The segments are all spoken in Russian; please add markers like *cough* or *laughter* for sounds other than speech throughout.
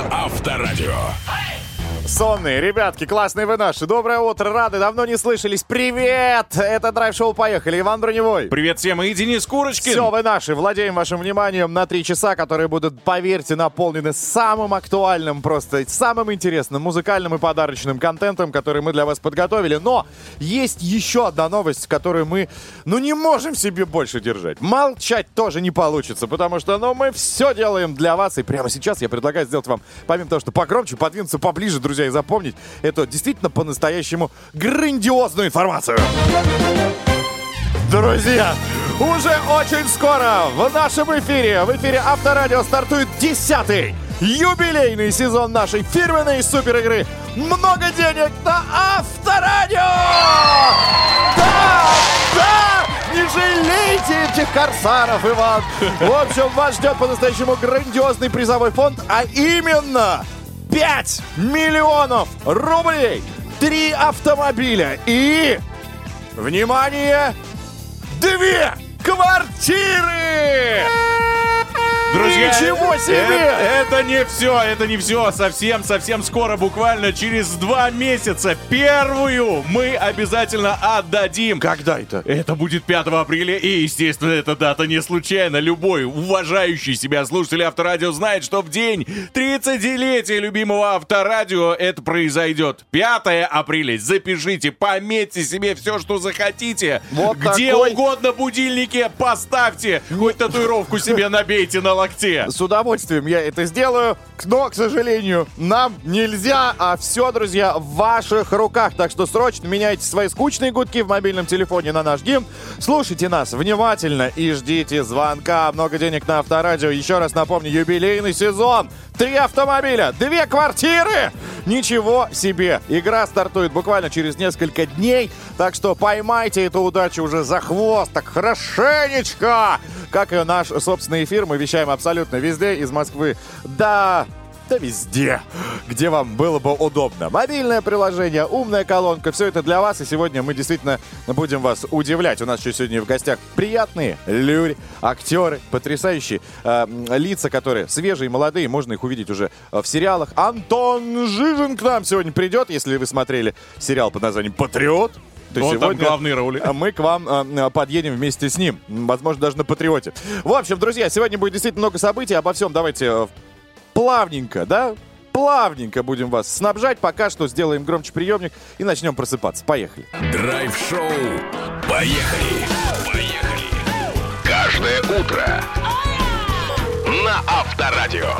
на Авторадио. Сонные, ребятки, классные вы наши. Доброе утро, рады, давно не слышались. Привет! Это драйв-шоу «Поехали». Иван Броневой. Привет всем, и Денис Курочкин. Все, вы наши. Владеем вашим вниманием на три часа, которые будут, поверьте, наполнены самым актуальным, просто самым интересным музыкальным и подарочным контентом, который мы для вас подготовили. Но есть еще одна новость, которую мы, ну, не можем себе больше держать. Молчать тоже не получится, потому что, ну, мы все делаем для вас. И прямо сейчас я предлагаю сделать вам, помимо того, что погромче, подвинуться поближе, друзья, и запомнить эту действительно по-настоящему грандиозную информацию. Друзья, уже очень скоро в нашем эфире, в эфире Авторадио стартует десятый юбилейный сезон нашей фирменной супер игры «Много денег на Авторадио!» Да! Да! Не жалейте этих корсаров, Иван! В общем, вас ждет по-настоящему грандиозный призовой фонд, а именно 5 миллионов рублей, 3 автомобиля и, внимание, две квартиры! Друзья, Ничего себе! Это, это не все, это не все. Совсем, совсем скоро, буквально через два месяца, первую мы обязательно отдадим. Когда это? Это будет 5 апреля, и, естественно, эта дата не случайна. Любой уважающий себя слушатель Авторадио знает, что в день 30-летия любимого Авторадио это произойдет. 5 апреля. Запишите, пометьте себе все, что захотите. Вот Где такой- угодно будильники поставьте. Хоть татуировку себе набейте на локте. С удовольствием я это сделаю, но, к сожалению, нам нельзя, а все, друзья, в ваших руках. Так что срочно меняйте свои скучные гудки в мобильном телефоне на наш гимн. Слушайте нас внимательно и ждите звонка. Много денег на Авторадио. Еще раз напомню, юбилейный сезон. Три автомобиля, две квартиры. Ничего себе. Игра стартует буквально через несколько дней. Так что поймайте эту удачу уже за хвост. Так хорошенечко. Как и наш собственный эфир, мы вещаем абсолютно везде, из Москвы до да везде, где вам было бы удобно. Мобильное приложение, умная колонка, все это для вас. И сегодня мы действительно будем вас удивлять. У нас еще сегодня в гостях приятные люди, актеры, потрясающие э, лица, которые свежие, молодые. Можно их увидеть уже в сериалах. Антон Жижин к нам сегодня придет, если вы смотрели сериал под названием «Патриот». то Он там главные роли. мы к вам э, подъедем вместе с ним. Возможно, даже на Патриоте. В общем, друзья, сегодня будет действительно много событий. Обо всем давайте э, плавненько, да? Плавненько будем вас снабжать. Пока что сделаем громче приемник и начнем просыпаться. Поехали. Драйв-шоу. Поехали. Поехали. Каждое утро на Авторадио.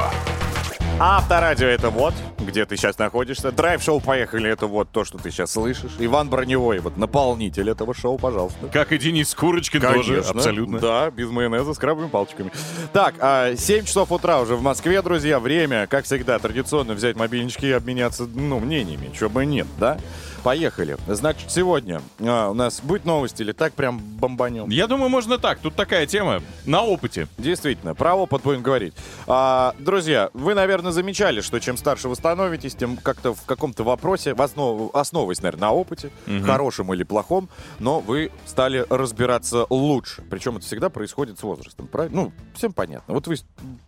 Авторадио это вот, где ты сейчас находишься. Драйв-шоу «Поехали» это вот то, что ты сейчас слышишь. Иван Броневой, вот наполнитель этого шоу, пожалуйста. Как и Денис Курочкин тоже, абсолютно. Да, без майонеза с крабовыми палочками. Так, а, 7 часов утра уже в Москве, друзья. Время, как всегда, традиционно взять мобильнички и обменяться, ну, мнениями. Чего бы нет, да? Поехали. Значит, сегодня а, у нас будет новость или так прям бомбанем? Я думаю, можно так. Тут такая тема на опыте. Действительно, про опыт будем говорить. А, друзья, вы, наверное, замечали, что чем старше вы становитесь, тем как-то в каком-то вопросе, в основ- основываясь, наверное, на опыте, хорошем или плохом, но вы стали разбираться лучше. Причем это всегда происходит с возрастом, правильно? Ну, всем понятно. Вот вы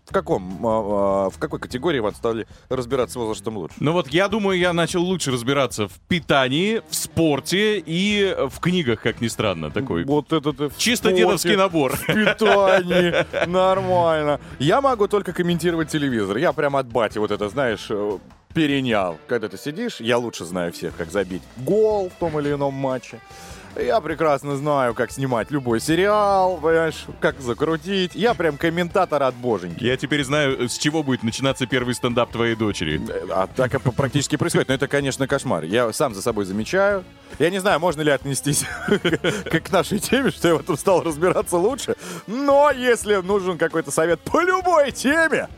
в каком, а, а, в какой категории вы стали разбираться с возрастом лучше? Ну вот я думаю, я начал лучше разбираться в питании, в спорте и в книгах, как ни странно, такой. Вот это ты в Чисто спорте, дедовский набор. в питании. Нормально. Я могу только комментировать телевизор. Я прям от бати вот это, знаешь, э, перенял. Когда ты сидишь, я лучше знаю всех, как забить гол в том или ином матче. Я прекрасно знаю, как снимать любой сериал, понимаешь, как закрутить. Я прям комментатор от боженьки. Я теперь знаю, с чего будет начинаться первый стендап твоей дочери. А так практически происходит. Но это, конечно, кошмар. Я сам за собой замечаю. Я не знаю, можно ли отнестись как *laughs* к нашей теме, что я в этом стал разбираться лучше. Но если нужен какой-то совет по любой теме,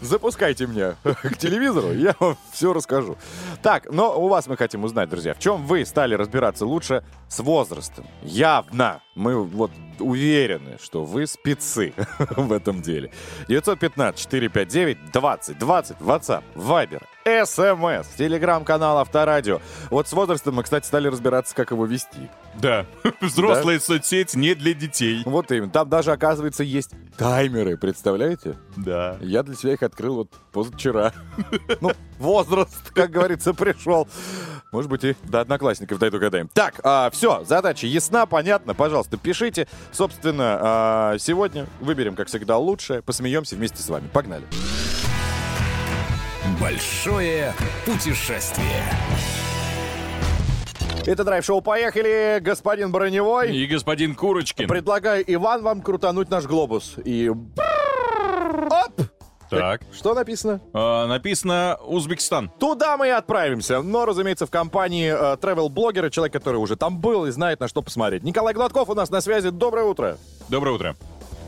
запускайте меня *laughs* к телевизору, я вам все расскажу. Так, но у вас мы хотим узнать, друзья, в чем вы стали разбираться лучше с возрастом. Явно. Мы вот уверены, что вы спецы *laughs* в этом деле. 915-459-2020, WhatsApp, Viber, SMS, телеграм-канал Авторадио. Вот с возрастом мы, кстати, стали разбираться, как его вести. Да. *laughs* Взрослая соцсеть не для детей. Вот именно. Там даже, оказывается, есть таймеры, представляете? Да. Я для себя их открыл вот позавчера. *laughs* Ну, возраст, как говорится, пришел. Может быть, и до одноклассников дойду когда Так, а, все, задача ясна, понятно. Пожалуйста, пишите. Собственно, а, сегодня выберем, как всегда, лучшее. Посмеемся вместе с вами. Погнали. Большое путешествие. Это драйв-шоу «Поехали», господин Броневой. И господин Курочкин. Предлагаю Иван вам крутануть наш глобус. И... Оп! Так. Что написано? А, написано Узбекистан. Туда мы и отправимся. Но, разумеется, в компании э, travel-блогера, человек, который уже там был и знает, на что посмотреть. Николай Гладков у нас на связи. Доброе утро. Доброе утро.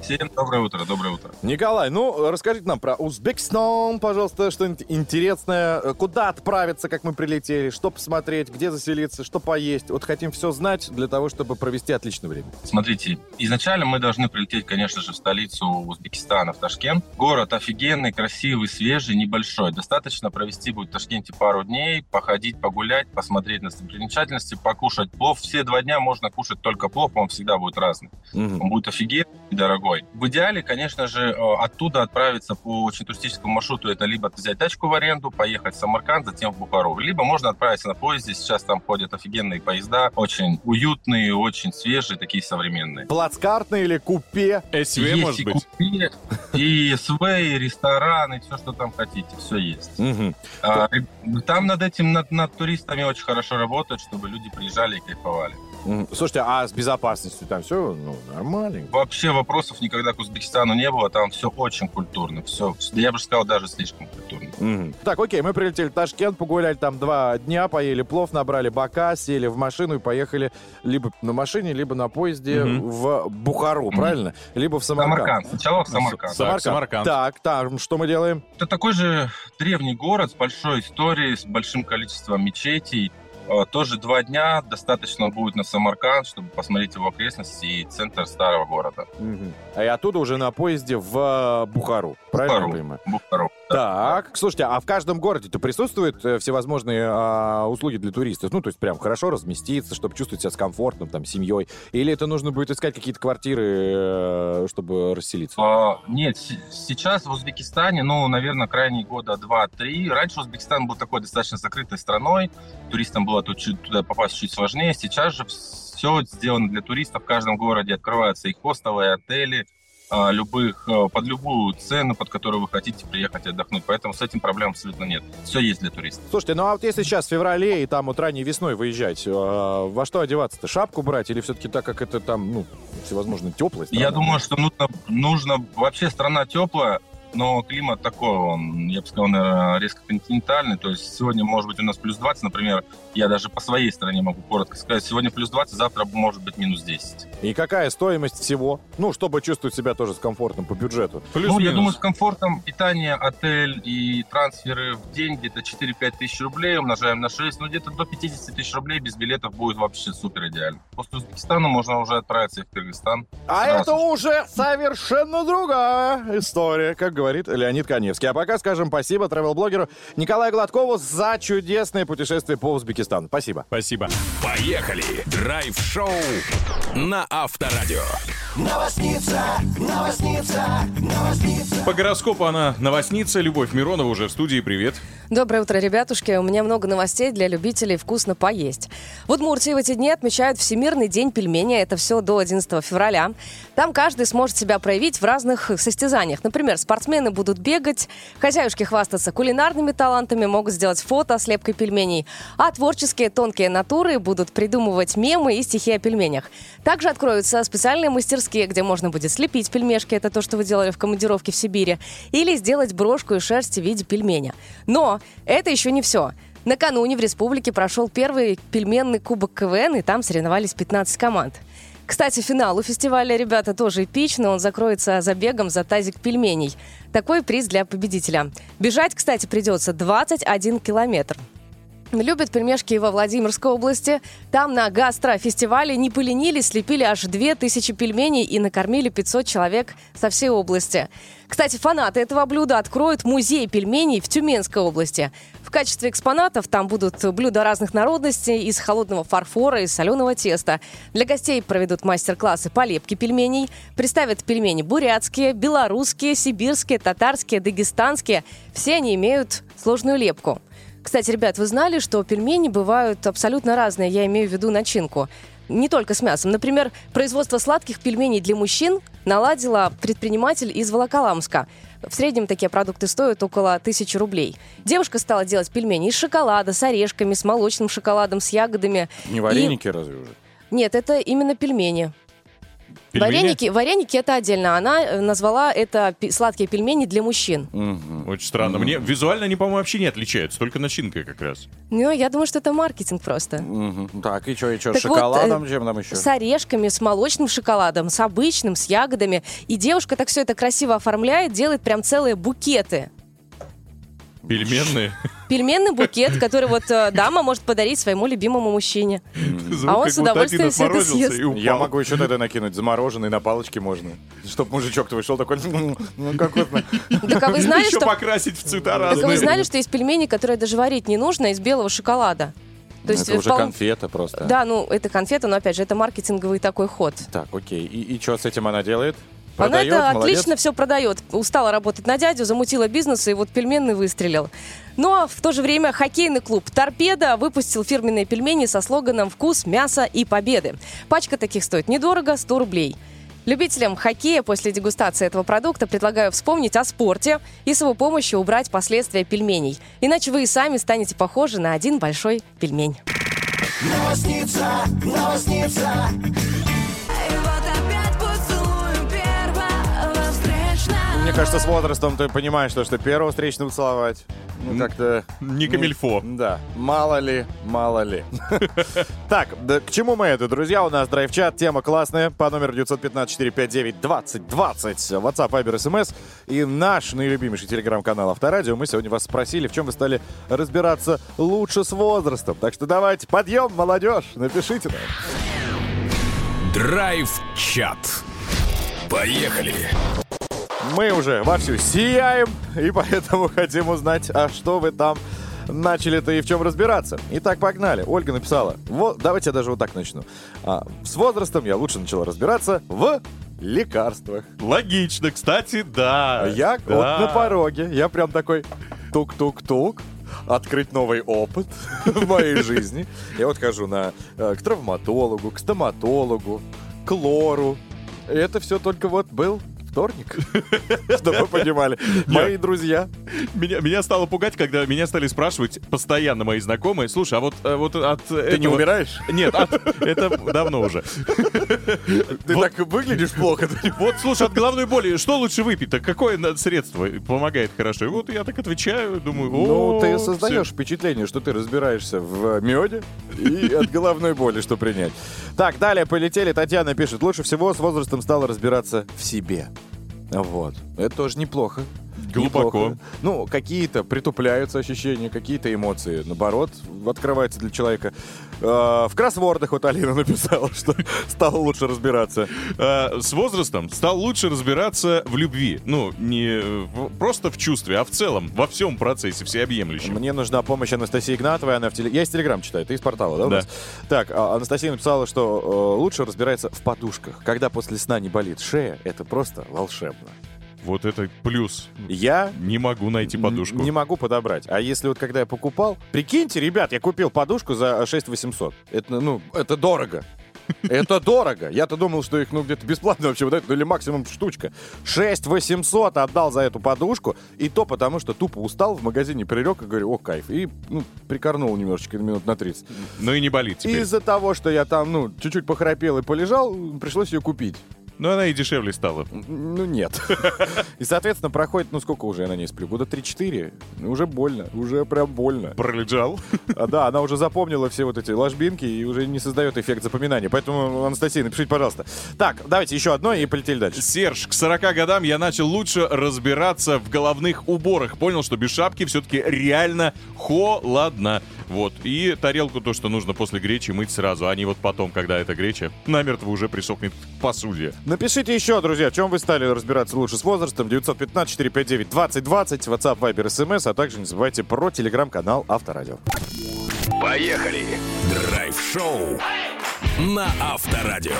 Всем доброе утро, доброе утро. Николай, ну, расскажите нам про Узбекистан, пожалуйста, что-нибудь интересное. Куда отправиться, как мы прилетели, что посмотреть, где заселиться, что поесть. Вот хотим все знать для того, чтобы провести отличное время. Смотрите, изначально мы должны прилететь, конечно же, в столицу Узбекистана, в Ташкент. Город офигенный, красивый, свежий, небольшой. Достаточно провести будет в Ташкенте пару дней, походить, погулять, посмотреть на достопримечательности, покушать плов. Все два дня можно кушать только плов, он всегда будет разный. Мгм. Он будет офигенный и дорогой. В идеале, конечно же, э, оттуда отправиться по очень туристическому маршруту. Это либо взять тачку в аренду, поехать в Самарканд, затем в Бухару. Либо можно отправиться на поезде. Сейчас там ходят офигенные поезда. Очень уютные, очень свежие, такие современные. Плацкартный или купе? СВ, есть может и быть? купе, и СВ, и ресторан, и все, что там хотите. Все есть. Мгм. А, там над этим, над, над туристами очень хорошо работают, чтобы люди приезжали и кайфовали. Слушайте, а с безопасностью там все ну, нормально? Вообще вопросов никогда к Узбекистану не было. Там все очень культурно. Все, я бы сказал, даже слишком культурно. Мгм. Так, окей, мы прилетели в Ташкент, погуляли там два дня, поели плов, набрали бока, сели в машину и поехали либо на машине, либо на поезде Мгм. в Бухару, правильно? Либо в Самарканд. Самарканд. Сначала в Самарканд. Так, Самарканд. Так, там что мы делаем? Это такой же древний город с большой историей, с большим количеством мечетей. Э, Тоже два дня достаточно будет на Самарканд, чтобы посмотреть его окрестности и центр старого города. Мгм. А и оттуда уже на поезде в э, Бухару. Правильно я Бухару. понимаю? Бухару. Да. Так, слушайте, а в каждом городе-то присутствуют э, всевозможные а, услуги для туристов? Ну, то есть прям хорошо разместиться, чтобы чувствовать себя с комфортом, там, семьей? Или это нужно будет искать какие-то квартиры, чтобы расселиться? А, Нет, сейчас в Узбекистане, ну, наверное, крайние года два-три. Раньше Узбекистан был такой достаточно закрытой страной, туристам было тут чуть- туда попасть чуть сложнее. Сейчас же все сделано для туристов. В каждом городе открываются и хостелы, и отели, а, любых, э, под любую цену, под которую вы хотите приехать отдохнуть. Поэтому с этим проблем абсолютно нет. Все есть для туристов. Слушайте, ну а вот если сейчас в феврале и там вот ранней весной выезжать, э, во что одеваться-то? Шапку брать или все-таки так, как это там, ну, всевозможно, теплая страна? Я думаю, что нужно, нужно... Вообще страна теплая, но климат такой, он, я бы сказал, наверное, резко континентальный. То есть сегодня может быть у нас плюс 20, например. Я даже по своей стране могу коротко сказать. Сегодня плюс 20, завтра может быть минус 10. И какая стоимость всего? Ну, чтобы чувствовать себя тоже с комфортом по бюджету. ну, я Плюс-минус. думаю, с комфортом питание, отель и трансферы в день где-то 4-5 тысяч рублей, умножаем на 6, ну где-то до 50 тысяч рублей без билетов будет вообще супер идеально. После Узбекистана можно уже отправиться и в Кыргызстан. А Сразу это уже совершенно другая история, как говорит Леонид Коневский. А пока скажем спасибо travel-блогеру Николаю Гладкову за чудесное путешествие по Узбекистану. Спасибо. Спасибо. Поехали! Драйв-шоу на Авторадио. По гороскопу она новостница. Любовь Миронова уже в студии. Привет. Доброе утро, ребятушки. У меня много новостей для любителей вкусно поесть. В Удмуртии в эти дни отмечают Всемирный день пельменя. Это все до 11 февраля. Там каждый сможет себя проявить в разных состязаниях. Например, спортсмены будут бегать, хозяюшки хвастаться кулинарными талантами, могут сделать фото с лепкой пельменей, а творческие тонкие натуры будут придумывать мемы и стихи о пельменях. Также откроются специальные мастерские, где можно будет слепить пельмешки, это то, что вы делали в командировке в Сибири, или сделать брошку из шерсти в виде пельменя. Но это еще не все. Накануне в республике прошел первый пельменный кубок КВН, и там соревновались 15 команд. Кстати, финал у фестиваля, ребята, тоже эпичный. Он закроется забегом за тазик пельменей. Такой приз для победителя. Бежать, кстати, придется 21 километр. Любят пельмешки и во Владимирской области. Там на гастрофестивале не поленились, слепили аж 2000 пельменей и накормили 500 человек со всей области. Кстати, фанаты этого блюда откроют музей пельменей в Тюменской области. В качестве экспонатов там будут блюда разных народностей из холодного фарфора и соленого теста. Для гостей проведут мастер-классы по лепке пельменей, представят пельмени бурятские, белорусские, сибирские, татарские, дагестанские. Все они имеют сложную лепку. Кстати, ребят, вы знали, что пельмени бывают абсолютно разные, я имею в виду начинку. Не только с мясом. Например, производство сладких пельменей для мужчин наладила предприниматель из Волоколамска. В среднем такие продукты стоят около тысячи рублей. Девушка стала делать пельмени из шоколада, с орешками, с молочным шоколадом, с ягодами. Не вареники разве уже? Нет, это именно пельмени. Пельмени? Вареники, вареники это отдельно. Она э, назвала это сладкие пельмени для мужчин. Очень странно. Мне визуально они, по-моему, вообще не отличаются, только начинкой как раз. Ну, я думаю, что это маркетинг просто. Мгм. Так, и что, и что, Так вот, шоколадом, э, чем там еще? С орешками, с молочным шоколадом, с обычным, с ягодами. И девушка так все это красиво оформляет, делает прям целые букеты. Пельменные. Пельменный букет, который вот э, дама может подарить своему любимому мужчине. Звук, А он с удовольствием всё это съест. Я могу еще тогда накинуть замороженный на палочке можно. Чтоб мужичок-то вышел такой, ну, как вкусно. Так а вы знали, Еще что... покрасить в цвета Так а разные. вы знали, что есть пельмени, которые даже варить не нужно, из белого шоколада? То есть Это уже впол- конфета просто. Да, ну это конфета, но опять же, это маркетинговый такой ход. Так, окей. И, и что с этим она делает? Она Продает? это Молодец? отлично все продает. Устала работать на дядю, замутила бизнес и вот пельменный выстрелил. Но в то же время хоккейный клуб «Торпеда» выпустил фирменные пельмени со слоганом «Вкус, мясо и победы». Пачка таких стоит недорого, 100 рублей. Любителям хоккея после дегустации этого продукта предлагаю вспомнить о спорте и с его помощью убрать последствия пельменей. Иначе вы и сами станете похожи на один большой пельмень. И Мне кажется, с возрастом ты понимаешь, что, что первого встречного целовать. Ну, как-то... Не камильфо. Да, мало ли, мало ли. *laughs* Так, да к чему мы это, друзья? У нас драйв-чат, тема классная, по номеру 915-459-2020, WhatsApp, Viber, SMS и наш наилюбимейший телеграм-канал Авторадио. Мы сегодня вас спросили, в чем вы стали разбираться лучше с возрастом. Так что давайте, подъем, молодежь, напишите нам. Драйв-чат. Поехали. Мы уже вовсю сияем, и поэтому *laughs* хотим узнать, а что вы там начали-то и в чем разбираться. Итак, погнали. Ольга написала. Вот, давайте я даже вот так начну. А, с возрастом я лучше начала разбираться в лекарствах. Логично, кстати, да. А я Да. вот на пороге. Я прям такой тук-тук-тук. Открыть новый опыт *laughs* в моей жизни. Я вот хожу на, э, к травматологу, к стоматологу, к лору. И это все только вот был вторник. *laughs* Чтобы вы понимали. Мои друзья. Меня, меня стало пугать, когда меня стали спрашивать постоянно мои знакомые. Слушай, а вот, э, вот от Ты не умираешь? Нет, от- это давно уже. Ты Вот- так выглядишь плохо. Вот, слушай, от головной боли что лучше выпить-то? Какое средство помогает хорошо? И вот я так отвечаю, думаю, Ну, ты создаешь впечатление, что ты разбираешься в меде и от головной боли, что принять. Так, далее полетели. Татьяна пишет, лучше всего с возрастом стала разбираться в себе. Вот. Это тоже неплохо. Глубоко. Неплохо. Ну, какие-то притупляются ощущения, какие-то эмоции, наоборот, открываются для человека. Э, В кроссвордах вот Алина написала, *laughs* что стала лучше разбираться. А, с возрастом стал лучше разбираться в любви. Ну, не просто в чувстве, а в целом, во всем процессе, всеобъемлющем. Мне нужна помощь Анастасии Игнатовой. Она в теле... Я из Телеграм читаю, ты из портала, да? Да. Так, а, Анастасия написала, что э, лучше разбирается в подушках. Когда после сна не болит шея, это просто волшебно. Вот это плюс. Я Не могу найти подушку. не могу подобрать. А если вот когда я покупал... Прикиньте, ребят, я купил подушку за 6 800. Это, ну, это дорого. Это *laughs* дорого. Я-то думал, что их, ну, где-то бесплатно вообще выдают, ну, или максимум штучка. 6 800 отдал за эту подушку, и то потому, что тупо устал в магазине, прилег и говорю, о, кайф. И, ну, прикорнул немножечко, минут на 30. Но и не болит теперь. из-за того, что я там, ну, чуть-чуть похрапел и полежал, пришлось ее купить. Но она и дешевле стала. Ну, нет. И, соответственно, проходит, ну, сколько уже я на ней сплю? Года 3-4. Ну, Уже больно. Уже прям больно. Пролежал. А, да, она уже запомнила все вот эти ложбинки и уже не создает эффект запоминания. Поэтому, Анастасия, напишите, пожалуйста. Так, давайте еще одно и полетели дальше. Серж, к 40 годам я начал лучше разбираться в головных уборах. Понял, что без шапки все-таки реально холодно. Вот. И тарелку то, что нужно после гречи мыть сразу, а не вот потом, когда эта греча намертво уже присохнет к посуде. Напишите еще, друзья, в чем вы стали разбираться лучше с возрастом. 915-459-2020, WhatsApp, Viber, SMS, а также не забывайте про телеграм-канал Авторадио. Поехали! Драйв-шоу на Авторадио.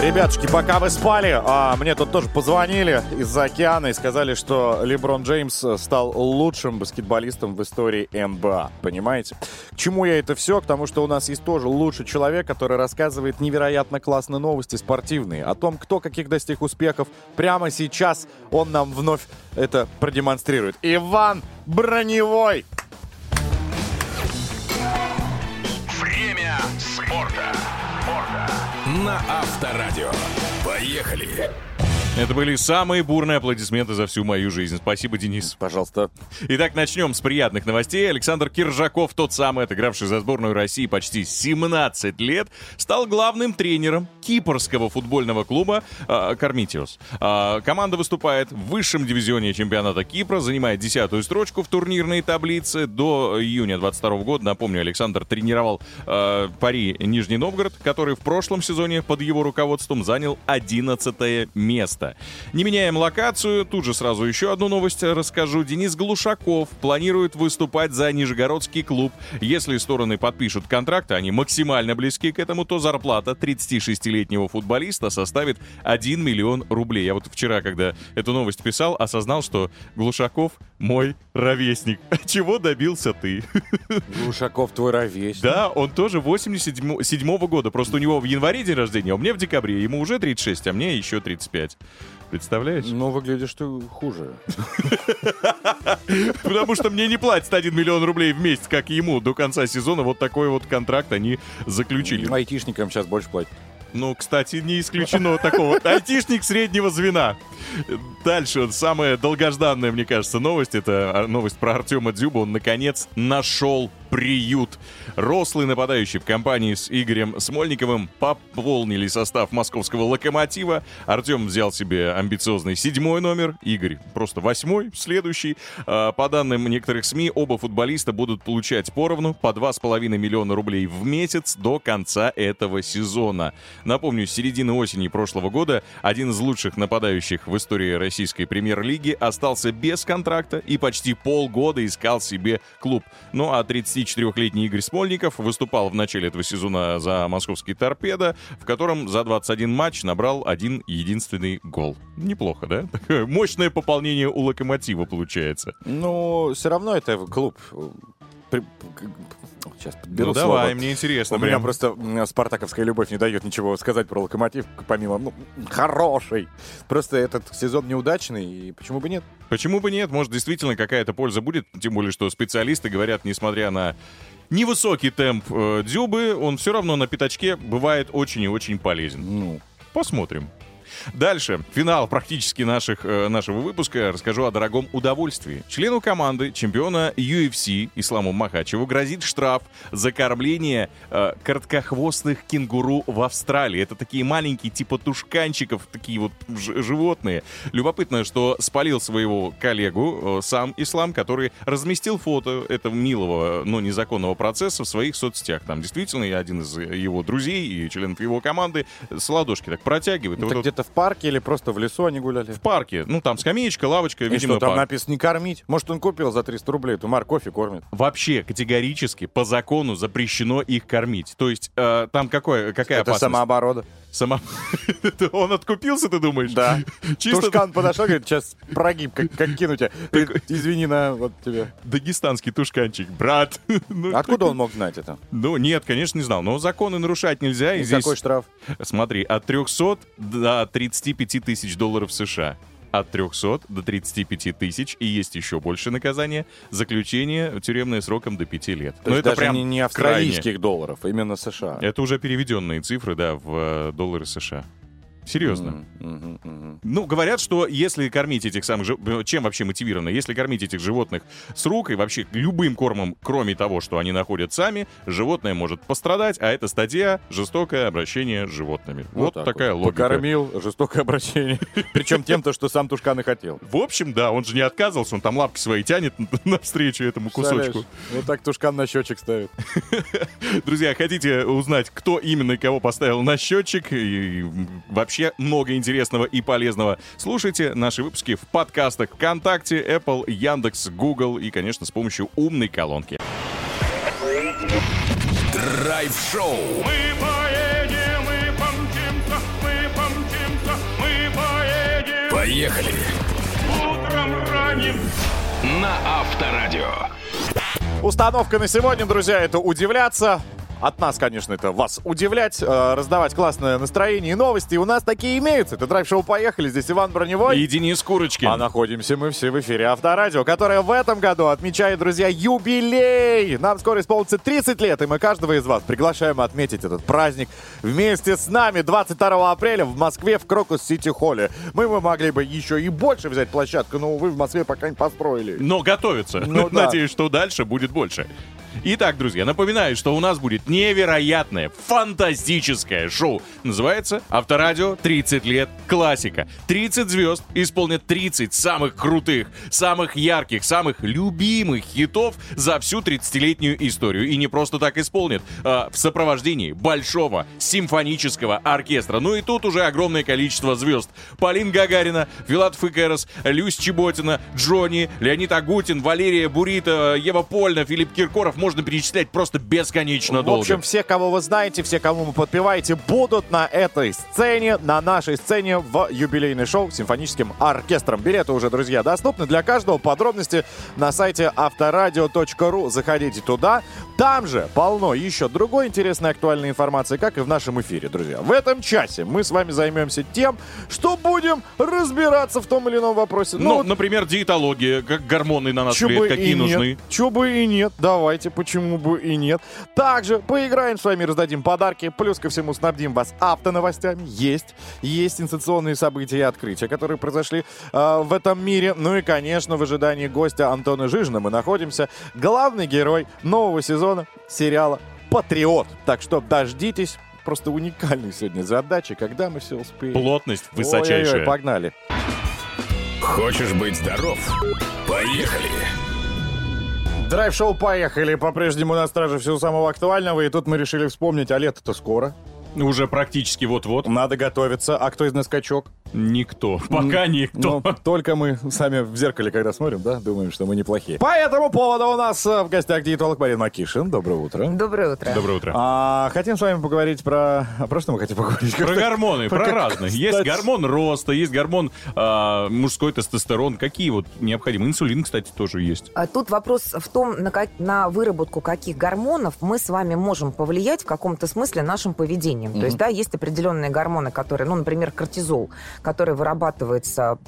Ребятушки, пока вы спали, а, мне тут тоже позвонили из-за океана и сказали, что Леброн Джеймс стал лучшим баскетболистом в истории НБА. Понимаете? К чему я это все? К тому, что у нас есть тоже лучший человек, который рассказывает невероятно классные новости спортивные. О том, кто каких достиг успехов. Прямо сейчас он нам вновь это продемонстрирует. Иван Броневой! На Авторадио. Поехали! Это были самые бурные аплодисменты за всю мою жизнь. Спасибо, Денис. Пожалуйста. Итак, начнем с приятных новостей. Александр Киржаков, тот самый, отыгравший за сборную России почти 17 лет, стал главным тренером кипрского футбольного клуба э. Э, команда выступает в высшем дивизионе чемпионата Кипра, занимает десятую строчку в турнирной таблице. До июня 22 года, напомню, Александр тренировал э, Пари Нижний Новгород, который в прошлом сезоне под его руководством занял 11 место. Не меняем локацию, тут же сразу еще одну новость расскажу. Денис Глушаков планирует выступать за Нижегородский клуб. Если стороны подпишут контракт, они максимально близки к этому, то зарплата 36-летнего футболиста составит 1 миллион рублей. Я вот вчера, когда эту новость писал, осознал, что Глушаков мой ровесник. *laughs* Чего добился ты? Глушаков твой ровесник. Да, он тоже 87 года. Просто у него в январе день рождения, а у меня в декабре. Ему уже 36, а мне еще 35. Представляешь? Ну, выглядишь ты хуже. *laughs* Потому что мне не платят 1 миллион рублей в месяц, как ему, до конца сезона. Вот такой вот контракт они заключили. Айтишникам сейчас больше платят. Ну, кстати, не исключено такого. Айтишник среднего звена. Дальше, самая долгожданная, мне кажется, новость. Это а, новость про Артема Дзюба. Он, наконец, нашел приют. Рослый нападающий в компании с Игорем Смольниковым пополнили состав московского «Локомотива». Артем взял себе амбициозный седьмой номер, Игорь просто восьмой, следующий. А, По данным некоторых СМИ, оба футболиста будут получать поровну по 2,5 миллиона рублей в месяц до конца этого сезона. Напомню, с середины осени прошлого года один из лучших нападающих в истории российской премьер-лиги остался без контракта и почти полгода искал себе клуб. Ну а 34-летний Игорь Смольников выступал в начале этого сезона за московский «Торпедо», в котором за 21 матч набрал один единственный гол. Неплохо, да? *laughs* Мощное пополнение у «Локомотива» получается. Ну, все равно это клуб. При- Сейчас подберу ну давай, слово. мне интересно. У меня прям. просто м, спартаковская любовь не дает ничего сказать про локомотив, помимо ну, хороший. Просто этот сезон неудачный, и почему бы нет? Почему бы нет? Может, действительно какая-то польза будет. Тем более, что специалисты говорят, несмотря на невысокий темп э, Дзюбы, он все равно на пятачке бывает очень и очень полезен. Ну, Посмотрим. Дальше. Финал практически наших, э, нашего выпуска. Расскажу о дорогом удовольствии. Члену команды, чемпиона UFC Исламу Махачеву грозит штраф за кормление э, короткохвостных кенгуру в Австралии. Это такие маленькие типа тушканчиков, такие вот животные. Любопытно, что спалил своего коллегу э, сам Ислам, который разместил фото этого милого, но незаконного процесса в своих соцсетях. Там действительно и один из его друзей и членов его команды с ладошки так протягивает. Вот это вот где-то в парке или просто в лесу они гуляли? в парке. Ну, там скамеечка, лавочка, И видимо, что, там парк. написано «не кормить»? Может, он купил за 300 рублей эту морковь и кормит? Вообще категорически по закону запрещено их кормить. То есть э, там какое, какая Это опасность? самооборода. Сама... *laughs* Он откупился, ты думаешь? Да. *laughs* Чисто Тушкан подошел, говорит, сейчас прогиб, как, как кинуть тебя. Говорит, Извини на вот тебе. дагестанский тушканчик, брат. *laughs* Ну, Откуда он мог знать это? Ну, нет, конечно, не знал. Но законы нарушать нельзя. И И здесь, какой штраф? смотри, от 300 до 35 тысяч долларов США. От 300 до 35 тысяч. И есть еще больше наказания. Заключение тюремное сроком до 5 лет. То есть даже не, не австралийских долларов, а именно США. Это уже переведенные цифры, да, в э, доллары США. Серьезно. Мгм, мгм. Ну, говорят, что если кормить этих самых... Чем вообще мотивировано? Если кормить этих животных с рук и вообще любым кормом, кроме того, что они находят сами, животное может пострадать, а это статья «Жестокое обращение с животными». Вот, так такая вот. логика. Покормил, жестокое обращение. *laughs* Причем тем-то, что сам Тушкан и хотел. В общем, да, он же не отказывался, он там лапки свои тянет навстречу этому кусочку. Вот так Тушкан на счетчик ставит. *laughs* Друзья, хотите узнать, кто именно и кого поставил на счетчик, и м, вообще много интересного и полезного, слушайте наши выпуски в подкастах ВКонтакте, Apple, Яндекс, Google и, конечно, с помощью умной колонки. Драйв-шоу. Мы поедем, мы помчимся, мы помчимся, мы поедем. Поехали. Утром ранним На Авторадио. Установка на сегодня, друзья, это удивляться. От нас, конечно, это вас удивлять, э, раздавать классное настроение и новости. И у нас такие имеются. Это драйв-шоу «Поехали». Здесь Иван Броневой. И Денис Курочкин. А находимся мы все в эфире Авторадио, которое в этом году отмечает, друзья, юбилей. Нам скоро исполнится 30 лет, и мы каждого из вас приглашаем отметить этот праздник вместе с нами 22 апреля в Москве в Крокус Сити Холле. Мы бы могли бы еще и больше взять площадку, но, увы, в Москве пока не построили. Но готовится. Ну да. Надеюсь, что дальше будет больше. Итак, друзья, напоминаю, что у нас будет невероятное, фантастическое шоу. Называется «Авторадио 30 лет классика». 30 звезд исполнят 30 самых крутых, самых ярких, самых любимых хитов за всю 30-летнюю историю. И не просто так исполнят, а в сопровождении большого симфонического оркестра. Ну и тут уже огромное количество звезд. Полин Гагарина, Филатов и Кэрос, Люсь Чеботина, Джонни, Леонид Агутин, Валерия Бурита, Ева Польна, Филипп Киркоров. Можно перечислять просто бесконечно В долго. общем, все, кого вы знаете, все, кому вы подпеваете, будут на этой сцене, на нашей сцене в юбилейный шоу с симфоническим оркестром. Билеты уже, друзья, доступны для каждого. Подробности на сайте авторадио.ру. Заходите туда. Там же полно еще другой интересной актуальной информации, как и в нашем эфире, друзья. В этом часе мы с вами займемся тем, что будем разбираться в том или ином вопросе. ну, вот например, диетология, как гормоны на нас влияют, какие и нужны. Нет. Чё бы и нет. Давайте, почему бы и нет. Также поиграем с вами, раздадим подарки. Плюс ко всему снабдим вас автоновостями. Есть. Есть сенсационные события и открытия, которые произошли э, в этом мире. Ну и, конечно, в ожидании гостя Антона Жижина мы находимся. Главный герой нового сезона сериала «Патриот». Так что дождитесь. Просто уникальной сегодня задачи, когда мы все успеем. Плотность Ой-ой-ой, высочайшая. погнали. Хочешь быть здоров? Поехали. Драйв-шоу «Поехали». По-прежнему на страже всего самого актуального. И тут мы решили вспомнить, а лето-то скоро. Уже практически вот-вот. Надо готовиться. А кто из нас качок? Никто. Пока никто. Ну, только мы сами в зеркале, когда смотрим, да, думаем, что мы неплохие. По этому поводу у нас э, в гостях диетолог Марин Макишин. Доброе утро. Доброе утро. Доброе утро. А, хотим с вами поговорить про... А про что мы хотим поговорить? Про гормоны, про как- разные. Есть кстати. гормон роста, есть гормон а, мужской тестостерон. Какие вот необходимы? Инсулин, кстати, тоже есть. А Тут вопрос в том, на, как- на выработку каких гормонов мы с вами можем повлиять в каком-то смысле нашим поведением. То есть, да, есть определенные гормоны, которые, ну, например, кортизол, который вырабатывается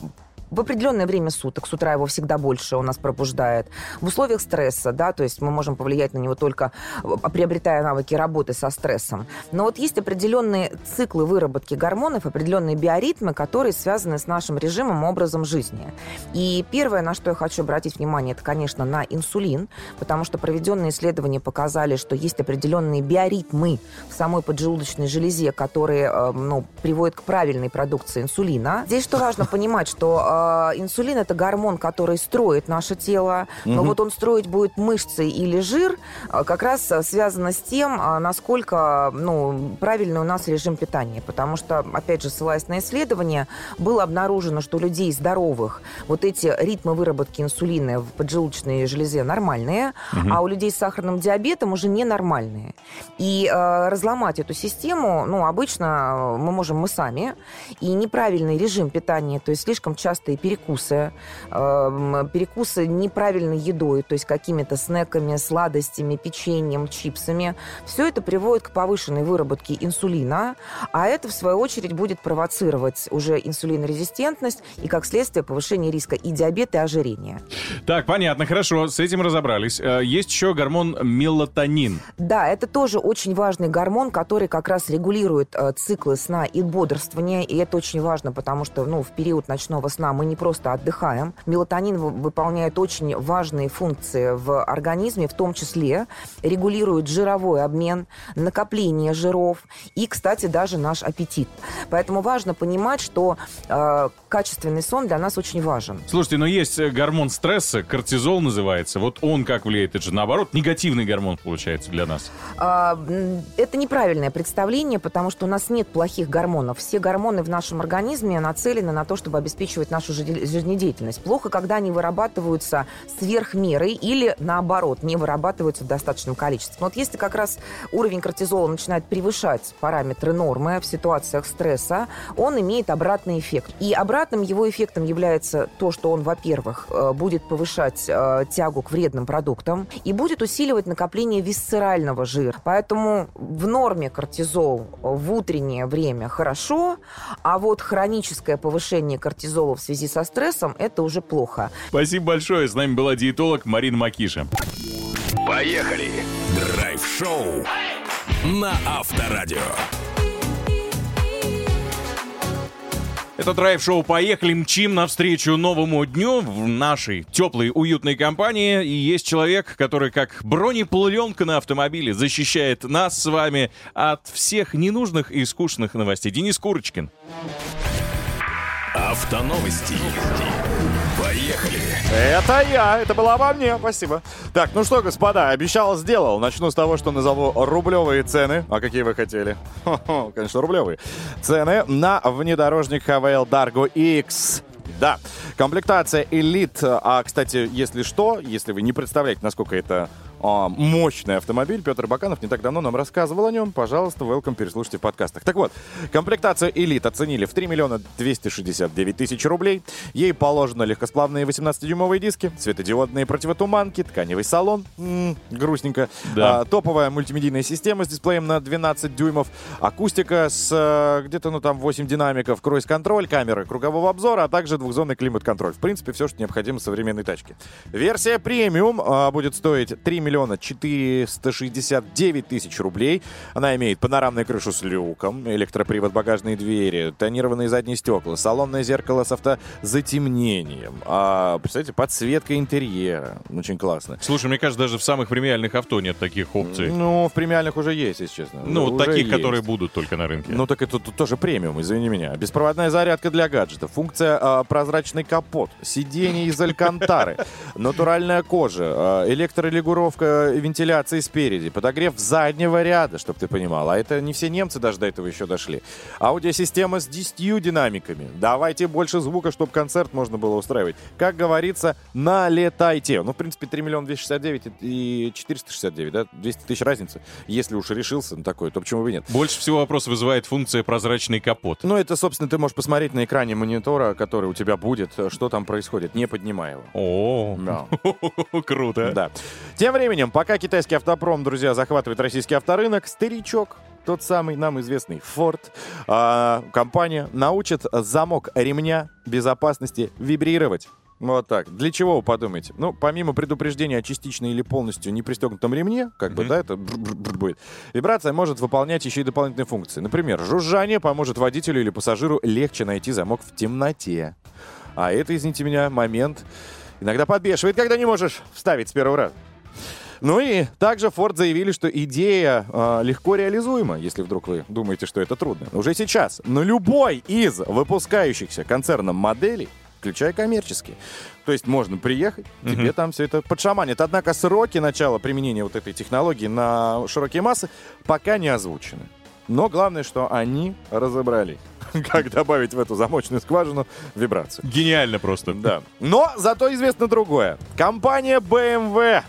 в определенное время суток, с утра его всегда больше у нас пробуждает. В условиях стресса, да, то есть мы можем повлиять на него только э, приобретая навыки работы со стрессом. Но вот есть определенные циклы выработки гормонов, определенные биоритмы, которые связаны с нашим режимом, образом жизни. И первое, на что я хочу обратить внимание, это, конечно, на инсулин, потому что проведенные исследования показали, что есть определенные биоритмы в самой поджелудочной железе, которые э, ну, приводят к правильной продукции инсулина. Здесь что важно понимать, что э, инсулин это гормон, который строит наше тело, но вот он строить будет мышцы или жир, э, как раз э, связано с тем, э, насколько ну, правильный у нас режим питания. Потому что, опять же, ссылаясь на исследования, было обнаружено, что у людей здоровых вот эти ритмы выработки инсулина в поджелудочной железе нормальные, а у людей с сахарным диабетом уже ненормальные. И э, разломать эту систему, ну, обычно э, мы можем мы сами. И неправильный режим питания, то есть слишком частые частые перекусы, эм, перекусы неправильной едой, то есть какими-то снеками, сладостями, печеньем, чипсами, все это приводит к повышенной выработке инсулина, а это, в свою очередь, будет провоцировать уже инсулинорезистентность и, как следствие, повышение риска и диабета, и ожирения. Так, понятно, хорошо, с этим разобрались. Э, Есть еще гормон мелатонин. Да, это тоже очень важный гормон, который как раз регулирует э, циклы сна и бодрствования, и это очень важно, потому что ну, в период ночного сна мы не просто отдыхаем. Мелатонин вы- выполняет очень важные функции в организме, в том числе регулирует жировой обмен, накопление жиров и, кстати, даже наш аппетит. Поэтому важно понимать, что э, качественный сон для нас очень важен. Слушайте, но есть э, гормон стресса, кортизол называется. Вот он как влияет? Это же наоборот негативный гормон получается для нас. М, Это неправильное представление, потому что у нас нет плохих гормонов. Все гормоны в нашем организме нацелены на то, чтобы обеспечивать нашу жи- жизнедеятельность. Плохо, когда они вырабатываются сверх меры или, наоборот, не вырабатываются в достаточном количестве. Но вот если как раз уровень кортизола начинает превышать параметры нормы в ситуациях стресса, он имеет обратный эффект. И обратным его эффектом является то, что он, во-первых, э, будет повышать э, тягу к вредным продуктам и будет усиливать накопление висцерального жира. Поэтому в норме кортизол в утреннее время хорошо, а вот хроническое повышение кортизола в связи со стрессом – это уже плохо. Спасибо большое. С нами была диетолог Марина Макиша. Поехали! Драйв-шоу на Авторадио. Это драйв-шоу «Поехали, мчим навстречу новому дню» в нашей теплой, уютной компании. И есть человек, который как бронепленка на автомобиле защищает нас с вами от всех ненужных и скучных новостей. Денис Курочкин. Автоновости. Поехали! Это я, это было обо мне, спасибо. Так, ну что, господа, обещал, сделал. Начну с того, что назову рублевые цены. А какие вы хотели? Хо-хо, конечно, рублевые. Цены на внедорожник HVL Dargo X. Да, комплектация Elite. А, кстати, если что, если вы не представляете, насколько это мощный автомобиль, Петр Баканов не так давно нам рассказывал о нем. Пожалуйста, welcome, переслушайте в подкастах. Так вот, комплектацию Elite оценили в 3 миллиона 269 тысяч рублей. Ей положено легкосплавные 18-дюймовые диски, светодиодные противотуманки, тканевый салон, м, грустненько, Да. А, топовая мультимедийная система с дисплеем на 12 дюймов, акустика с э, где-то, ну там, 8 динамиков, круиз-контроль, камеры кругового обзора, а также двухзонный климат-контроль. В принципе, все, что необходимо современной тачке. Версия премиум а, будет стоить 3 миллиона 469 тысяч рублей. Она имеет панорамную крышу с люком, электропривод багажной двери, тонированные задние стекла, салонное зеркало с автозатемнением. А, представляете, подсветка интерьера. Очень классно. Слушай, мне кажется, даже в самых премиальных авто нет таких опций. Ну, в премиальных уже есть, если честно. Ну, вот Уже таких, есть. которые будут только на рынке. Ну, так это тут тоже премиум, извини меня. Беспроводная зарядка для гаджетов, функция а, прозрачный капот, сиденье из алькантары, *laughs* натуральная кожа, а, электрорегулировка вентиляции спереди, подогрев заднего ряда, чтобы ты понимал. А это не все немцы даже до этого еще дошли. Аудиосистема с 10 динамиками. Давайте больше звука, чтобы концерт можно было устраивать. Как говорится, налетайте. Ну, в принципе, 3 миллиона 269 и 469, да? 200 тысяч разницы. Если уж решился на такое, то почему бы нет? Больше всего вопрос вызывает функция прозрачный капот. Ну, это, собственно, ты можешь посмотреть на экране монитора, который у тебя будет, что там происходит, не поднимая его. О, Да. *laughs* круто. Да. Тем временем, пока китайский автопром, друзья, захватывает российский авторынок, старичок, тот самый нам известный Ford, а, компания научит замок ремня безопасности вибрировать. Вот так. Для чего вы подумаете? Ну, помимо предупреждения о частично или полностью не пристегнутом ремне, как бы, Мгм. да, это будет, вибрация может выполнять еще и дополнительные функции. Например, жужжание поможет водителю или пассажиру легче найти замок в темноте. А это, извините меня, момент иногда подбешивает, когда не можешь вставить с первого раза. Ну и также Ford заявили, что идея э, легко реализуема, если вдруг вы думаете, что это трудно. Уже сейчас на любой из выпускающихся концерном моделей, включая коммерческие. То есть можно приехать, тебе Мгм. там все это подшаманит. Однако сроки начала применения вот этой технологии на широкие массы пока не озвучены. Но главное, что они разобрались, *laughs* как добавить в эту замочную скважину вибрацию. Гениально просто. Да. Но зато известно другое. Компания BMW,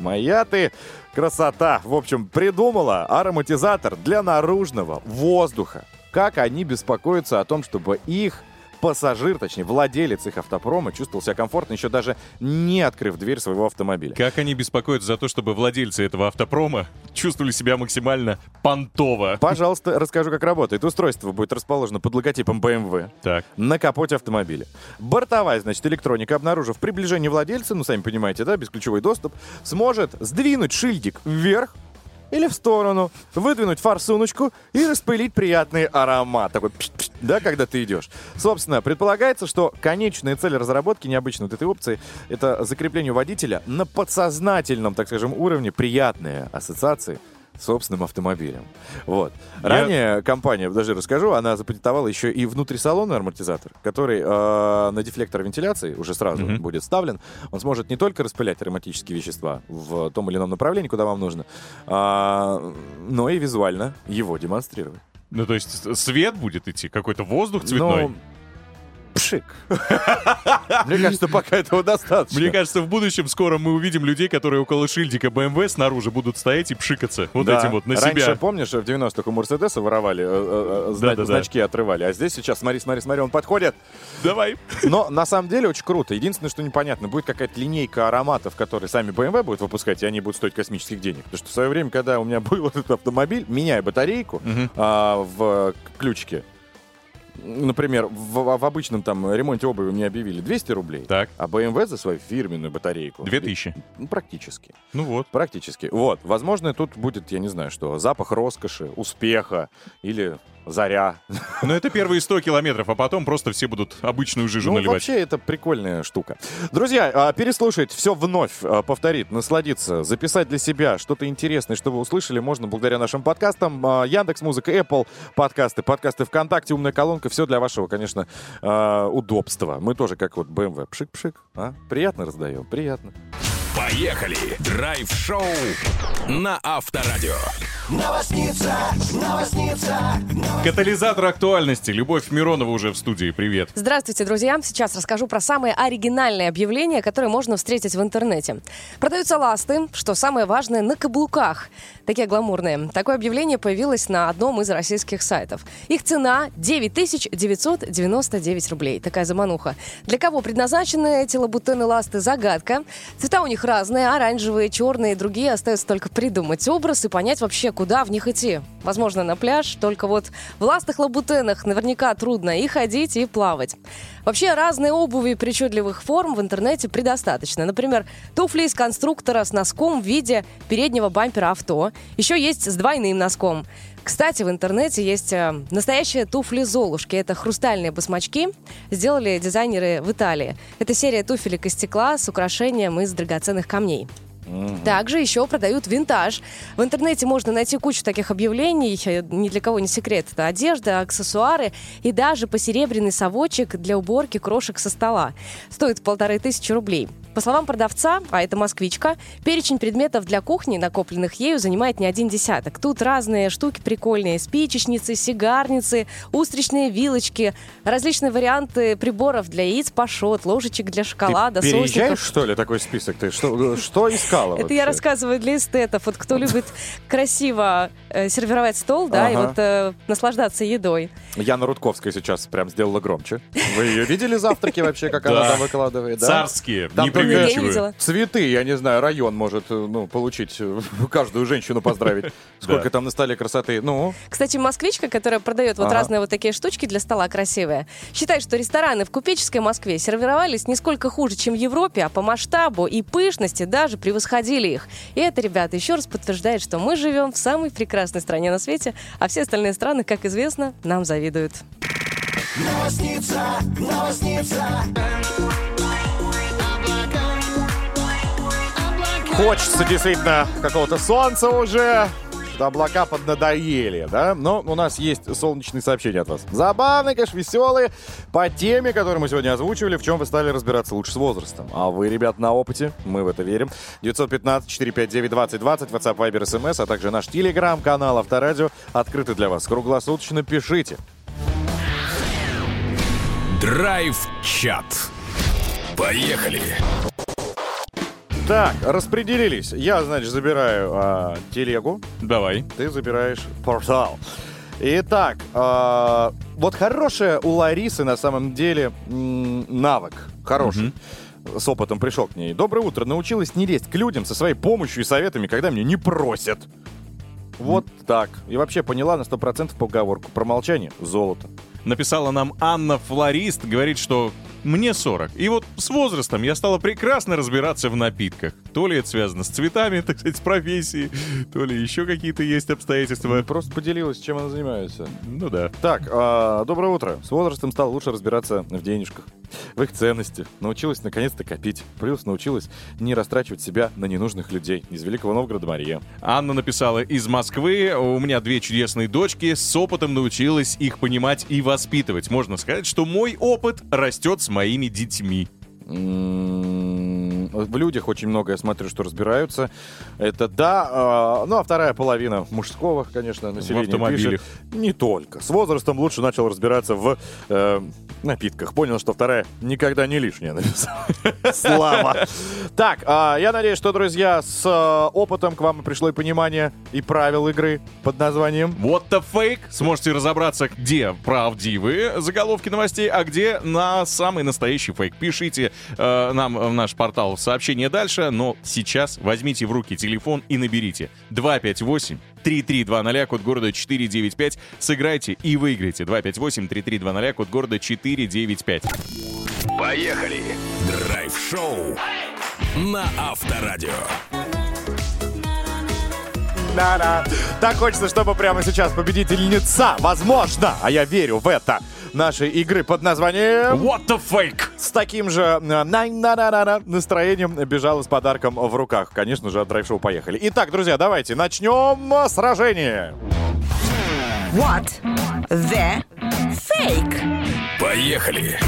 моя ты красота, в общем, придумала ароматизатор для наружного воздуха. Как они беспокоятся о том, чтобы их пассажир, точнее, владелец их автопрома чувствовал себя комфортно, еще даже не открыв дверь своего автомобиля. Как они беспокоятся за то, чтобы владельцы этого автопрома чувствовали себя максимально понтово. Пожалуйста, расскажу, как работает. Устройство будет расположено под логотипом BMW Так. на капоте автомобиля. Бортовая, значит, электроника, обнаружив приближение владельца, ну, сами понимаете, да, бесключевой доступ, сможет сдвинуть шильдик вверх или в сторону, выдвинуть форсуночку и распылить приятный аромат. Такой, пш-пш, да, когда ты идешь. Собственно, предполагается, что конечная цель разработки необычной вот этой опции — это закрепление водителя на подсознательном, так скажем, уровне приятные ассоциации собственным автомобилем. Вот. Ранее компания, даже расскажу, она запатентовала еще и внутрисалонный амортизатор, который э, на дефлектор вентиляции уже сразу Мгм. будет вставлен. Он сможет не только распылять ароматические вещества в том или ином направлении, куда вам нужно, а, но и визуально его демонстрировать. Ну, то есть свет будет идти, какой-то воздух цветной. Ну, пшик. Мне кажется, пока этого достаточно. Мне кажется, в будущем скоро мы увидим людей, которые около шильдика BMW снаружи будут стоять и пшикаться вот Да. этим вот на Раньше, себя. помнишь, в 90-х у Мерседеса воровали, э, э, э, зна- Да-да-да. значки отрывали, а здесь сейчас, смотри, смотри, смотри, он подходит. Давай. Но на самом деле очень круто. Единственное, что непонятно, будет какая-то линейка ароматов, которые сами BMW будут выпускать, и они будут стоить космических денег. Потому что в свое время, когда у меня был этот автомобиль, меняя батарейку Мгм. а, в ключике, например, в, в обычном там ремонте обуви мне объявили 200 рублей, Так. а BMW за свою фирменную батарейку... 2000. Ну, практически. Ну вот. Практически. Вот. Возможно, тут будет, я не знаю, что, запах роскоши, успеха или заря. Но это первые 100 километров, а потом просто все будут обычную жижу Ну, наливать. вообще, это прикольная штука. Друзья, а, переслушать все вновь, а, повторить, насладиться, записать для себя что-то интересное, что вы услышали, можно благодаря нашим подкастам. А, Яндекс Музыка, Apple подкасты, подкасты ВКонтакте, умная колонка. Все для вашего, конечно, удобства. Мы тоже, как вот BMW, пшик-пшик. а? Приятно раздаем, приятно. Поехали! Драйв-шоу на Авторадио. Катализатор актуальности. Любовь Миронова уже в студии. Привет. Здравствуйте, друзья! Сейчас расскажу про самые оригинальные объявления, которые можно встретить в интернете. Продаются ласты, что самое важное, на каблуках. Такие гламурные. Такое объявление появилось на одном из российских сайтов. Их цена 9999 рублей. Такая замануха. Для кого предназначены эти лабутены ласты? Загадка. Цвета у них разные, оранжевые, черные, другие. Остается только придумать образ и понять вообще, куда в них идти. Возможно, на пляж, только вот в ластых лабутенах наверняка трудно и ходить, и плавать. Вообще, разные обуви причудливых форм в интернете предостаточно. Например, туфли из конструктора с носком в виде переднего бампера авто. Еще есть с двойным носком. Кстати, в интернете есть э, настоящие туфли Золушки. Это хрустальные басмачки. Сделали дизайнеры в Италии. Это серия туфелек из стекла с украшением из драгоценных камней. Также еще продают винтаж. В интернете можно найти кучу таких объявлений, э, ни для кого не секрет. Это одежда, аксессуары и даже посеребряный совочек для уборки крошек со стола. Стоит полторы тысячи рублей. По словам продавца, а это москвичка, перечень предметов для кухни, накопленных ею, занимает не один десяток. Тут разные штуки прикольные. Спичечницы, сигарницы, устричные вилочки, различные варианты приборов для яиц, пашот, ложечек для шоколада, Ты сосиков. что ли, такой список? Ты что, что искала Это вообще? я рассказываю для эстетов. Вот кто любит красиво э, сервировать стол, да, и вот э, наслаждаться едой. Яна Рудковская сейчас прям сделала громче. Вы ее видели завтраки вообще, как она там выкладывает? да? Царские, Там не только Я не преувеличиваю. видела. Цветы, я не знаю, район может э, ну, получить, *laughs* каждую женщину поздравить. *laughs* Сколько там на столе красоты. Ну, Кстати, москвичка, которая продает вот разные вот такие штучки для стола красивые, считает, что рестораны в купеческой Москве сервировались нисколько хуже, чем в Европе, а по масштабу и пышности даже превосходили их. И это, ребята, еще раз подтверждает, что мы живем в самой прекрасной стране на свете, а все остальные страны, как известно, нам завидуют. хочется действительно какого-то солнца уже. Облака поднадоели, да? Но у нас есть солнечные сообщения от вас. Забавные, конечно, веселые. По теме, которую мы сегодня озвучивали, в чем вы стали разбираться лучше с возрастом. А вы, ребят, на опыте. Мы в это верим. 915-459-2020, WhatsApp, Viber, SMS, а также наш телеграм-канал Авторадио открыты для вас. Круглосуточно пишите. Драйв-чат. Поехали! Так, распределились. Я, значит, забираю а, телегу, Давай. ты забираешь портал. Итак, э, вот хорошая у Ларисы на самом деле навык. Хороший. С опытом пришел к ней. Доброе утро. Научилась не лезть к людям со своей помощью и советами, когда меня не просят. Вот так. И вообще поняла на 100% поговорку. Про молчание — золото. Написала нам Анна Флорист, говорит, что мне 40. И вот с возрастом я стала прекрасно разбираться в напитках. То ли это связано с цветами, *laughs* так сказать, с профессией, то ли еще какие-то есть обстоятельства. Просто поделилась, чем она занимается. Ну да. Так, а, доброе утро. С возрастом стал лучше разбираться в денежках, в их ценности. Научилась наконец-то копить. Плюс научилась не растрачивать себя на ненужных людей. Из Великого Новгорода Мария. Анна написала из Москвы. У меня две чудесные дочки. С опытом научилась их понимать и воспитывать. Можно сказать, что мой опыт растет с моими детьми. М, В людях очень много, я смотрю, что разбираются. Это да. а, ну, а вторая половина мужского, конечно, населения автомобилях. пишет. Не только. С возрастом лучше начал разбираться в э, напитках. Понял, что вторая никогда не лишняя написала. Слава. Так, а, я надеюсь, что, друзья, с э, опытом к вам пришло и понимание и правил игры под названием What the fake? Сможете разобраться, где правдивые заголовки новостей, а где на самый настоящий фейк. Пишите э, нам в наш портал сообщение дальше, но сейчас возьмите в руки телефон и наберите 258 3320, код города 495. Сыграйте и выиграйте. 258-3320, код города 495. Поехали! Драйв-шоу на Авторадио. Да-да. Так хочется, чтобы прямо сейчас победительница, возможно, а я верю в это, нашей игры под названием... What the fake? С таким же э, на-на-на-на-на настроением бежала с подарком в руках. Конечно же, от драйв-шоу поехали. Итак, друзья, давайте начнем сражение. What the fake? Поехали!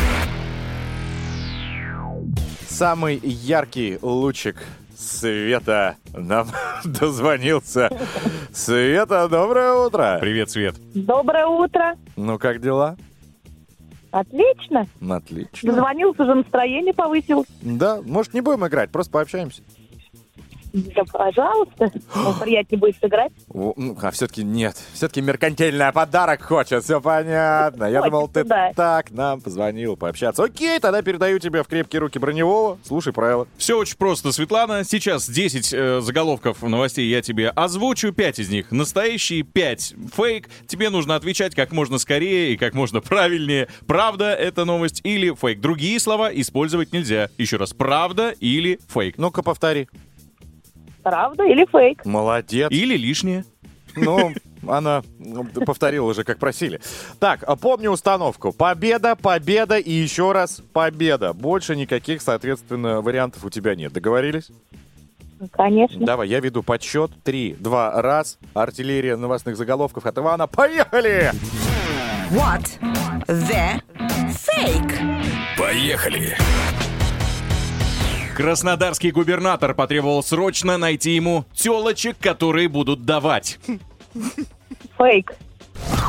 Самый яркий лучик света нам *laughs* дозвонился. Света, доброе утро. Привет, Свет. Доброе утро. Ну, как дела? Отлично. Отлично. Дозвонился уже, настроение повысил. Да, может, не будем играть, просто пообщаемся. Да, пожалуйста. Ну, приятнее будет сыграть. Ну, А все-таки нет. Все-таки меркантильный подарок хочет. Все понятно. Я думал, ты да. так нам позвонил пообщаться. Окей, тогда передаю тебе в крепкие руки броневого. Слушай правила. Все очень просто, Светлана. Сейчас 10 э, заголовков новостей я тебе озвучу. 5 из них настоящие, 5 фейк. Тебе нужно отвечать как можно скорее и как можно правильнее. Правда это новость или фейк. Другие слова использовать нельзя. Еще раз, правда или фейк. Ну-ка, повтори. Правда или фейк? Молодец. Или лишнее. Ну, она повторила уже, как просили. Так, помни установку. Победа, победа и еще раз победа. Больше никаких, соответственно, вариантов у тебя нет. Договорились? Конечно. Давай, я веду подсчет. Три, два, раз. Артиллерия новостных заголовков от Ивана. Поехали! What the fake? Поехали! Краснодарский губернатор потребовал срочно найти ему телочек, которые будут давать. Фейк.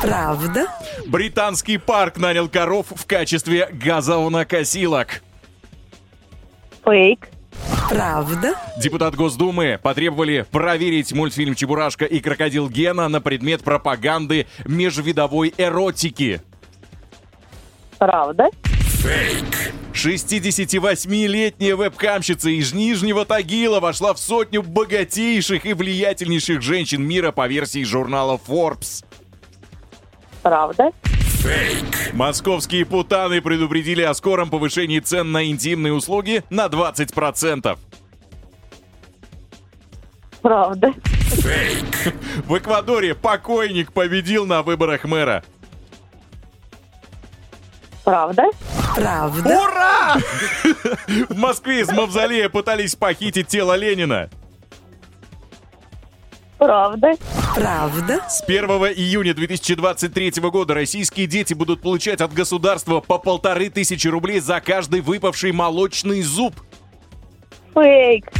Правда? Британский парк нанял коров в качестве газонокосилок. Фейк. Правда? Депутат Госдумы потребовали проверить мультфильм «Чебурашка и крокодил Гена» на предмет пропаганды межвидовой эротики. Правда. 68-летняя вебкамщица из Нижнего Тагила вошла в сотню богатейших и влиятельнейших женщин мира по версии журнала Forbes. Правда. Московские путаны предупредили о скором повышении цен на интимные услуги на 20%. Правда. В Эквадоре покойник победил на выборах мэра. Правда. Правда? Ура! *laughs* В Москве из мавзолея пытались похитить тело Ленина. Правда. Правда? С 1 июня 2023 года российские дети будут получать от государства по полторы тысячи рублей за каждый выпавший молочный зуб. Фейк.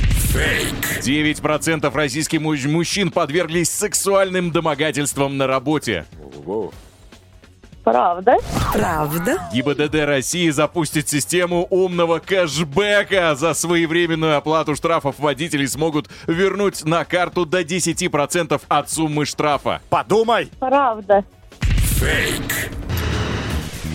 9% российских муж- мужчин подверглись сексуальным домогательствам на работе. Правда. Правда? ГИБДД России запустит систему умного кэшбэка. За своевременную оплату штрафов водители смогут вернуть на карту до 10% от суммы штрафа. Подумай! Правда. Фейк.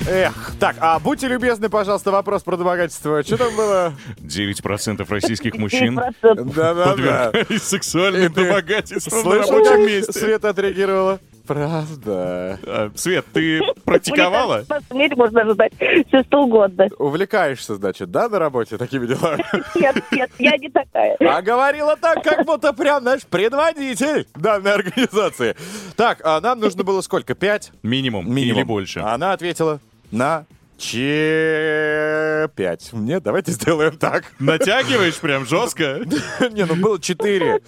Эх, так, а будьте любезны, пожалуйста, вопрос про домогательство. Что там было? 9% российских мужчин 9%. Да-да-да. подвергались сексуальным Ты домогательствам на Слышал, рабочем как месте. Света отреагировала? Правда. А, Свет, ты практиковала? В можно ожидать все что угодно. Увлекаешься, значит, да, на работе такими делами? Нет, нет, я не такая. А говорила так, как будто прям, знаешь, предводитель данной организации. Так, а нам нужно было сколько? Пять? Минимум, Минимум. или больше. Она ответила на че пять. Нет, давайте сделаем так. Натягиваешь прям жестко? *laughs* Не, ну было четыре.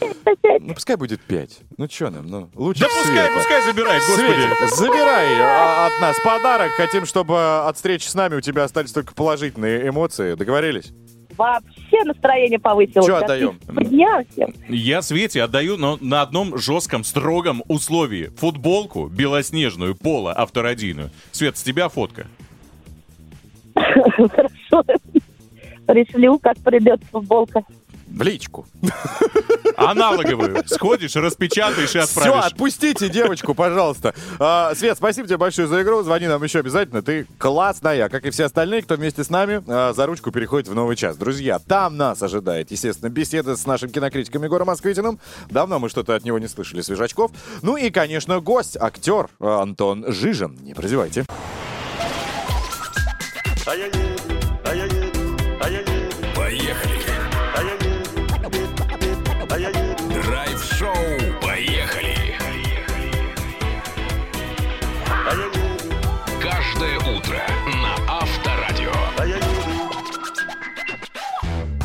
Ну, пускай будет пять. Ну, что нам? Ну, лучше Да пускай, пускай забирай, господи. Забирай а, от нас подарок. Хотим, чтобы от встречи с нами у тебя остались только положительные эмоции. Договорились? Вообще настроение повысилось. Чё отдаем? Всем. Я Свете отдаю, но на одном жестком, строгом условии. Футболку белоснежную, поло авторадийную. Свет, с тебя фотка. Хорошо. Пришлю, как придет футболка. В личку. Аналоговую. Сходишь, распечатаешь и Все, отправишь. отпустите девочку, пожалуйста. А, Свет, спасибо тебе большое за игру. Звони нам еще обязательно. Ты классная, как и все остальные, кто вместе с нами а, за ручку переходит в новый час. Друзья, там нас ожидает, естественно, беседа с нашим кинокритиком Егором Москвитиным. Давно мы что-то от него не слышали, свежачков. Ну и, конечно, гость, актер а, Антон Жижин. Не прозевайте. Поехали. Драйв-шоу. Поехали. Каждое утро на Авторадио.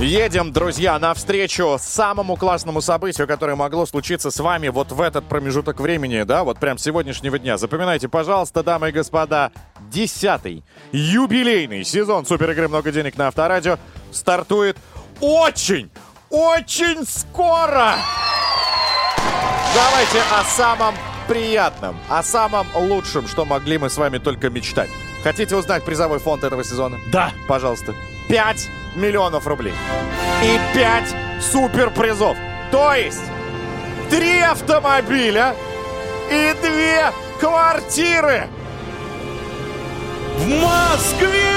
Едем, друзья, навстречу самому классному событию, которое могло случиться с вами вот в этот промежуток времени, да, вот прям сегодняшнего дня. Запоминайте, пожалуйста, дамы и господа, десятый юбилейный сезон Супер игры «Много денег» на Авторадио стартует очень, очень скоро! Давайте о самом приятном, о самом лучшем, что могли мы с вами только мечтать. Хотите узнать призовой фонд этого сезона? Да. Пожалуйста. 5 миллионов рублей. И 5 суперпризов. То есть 3 автомобиля и 2 квартиры. В Москве!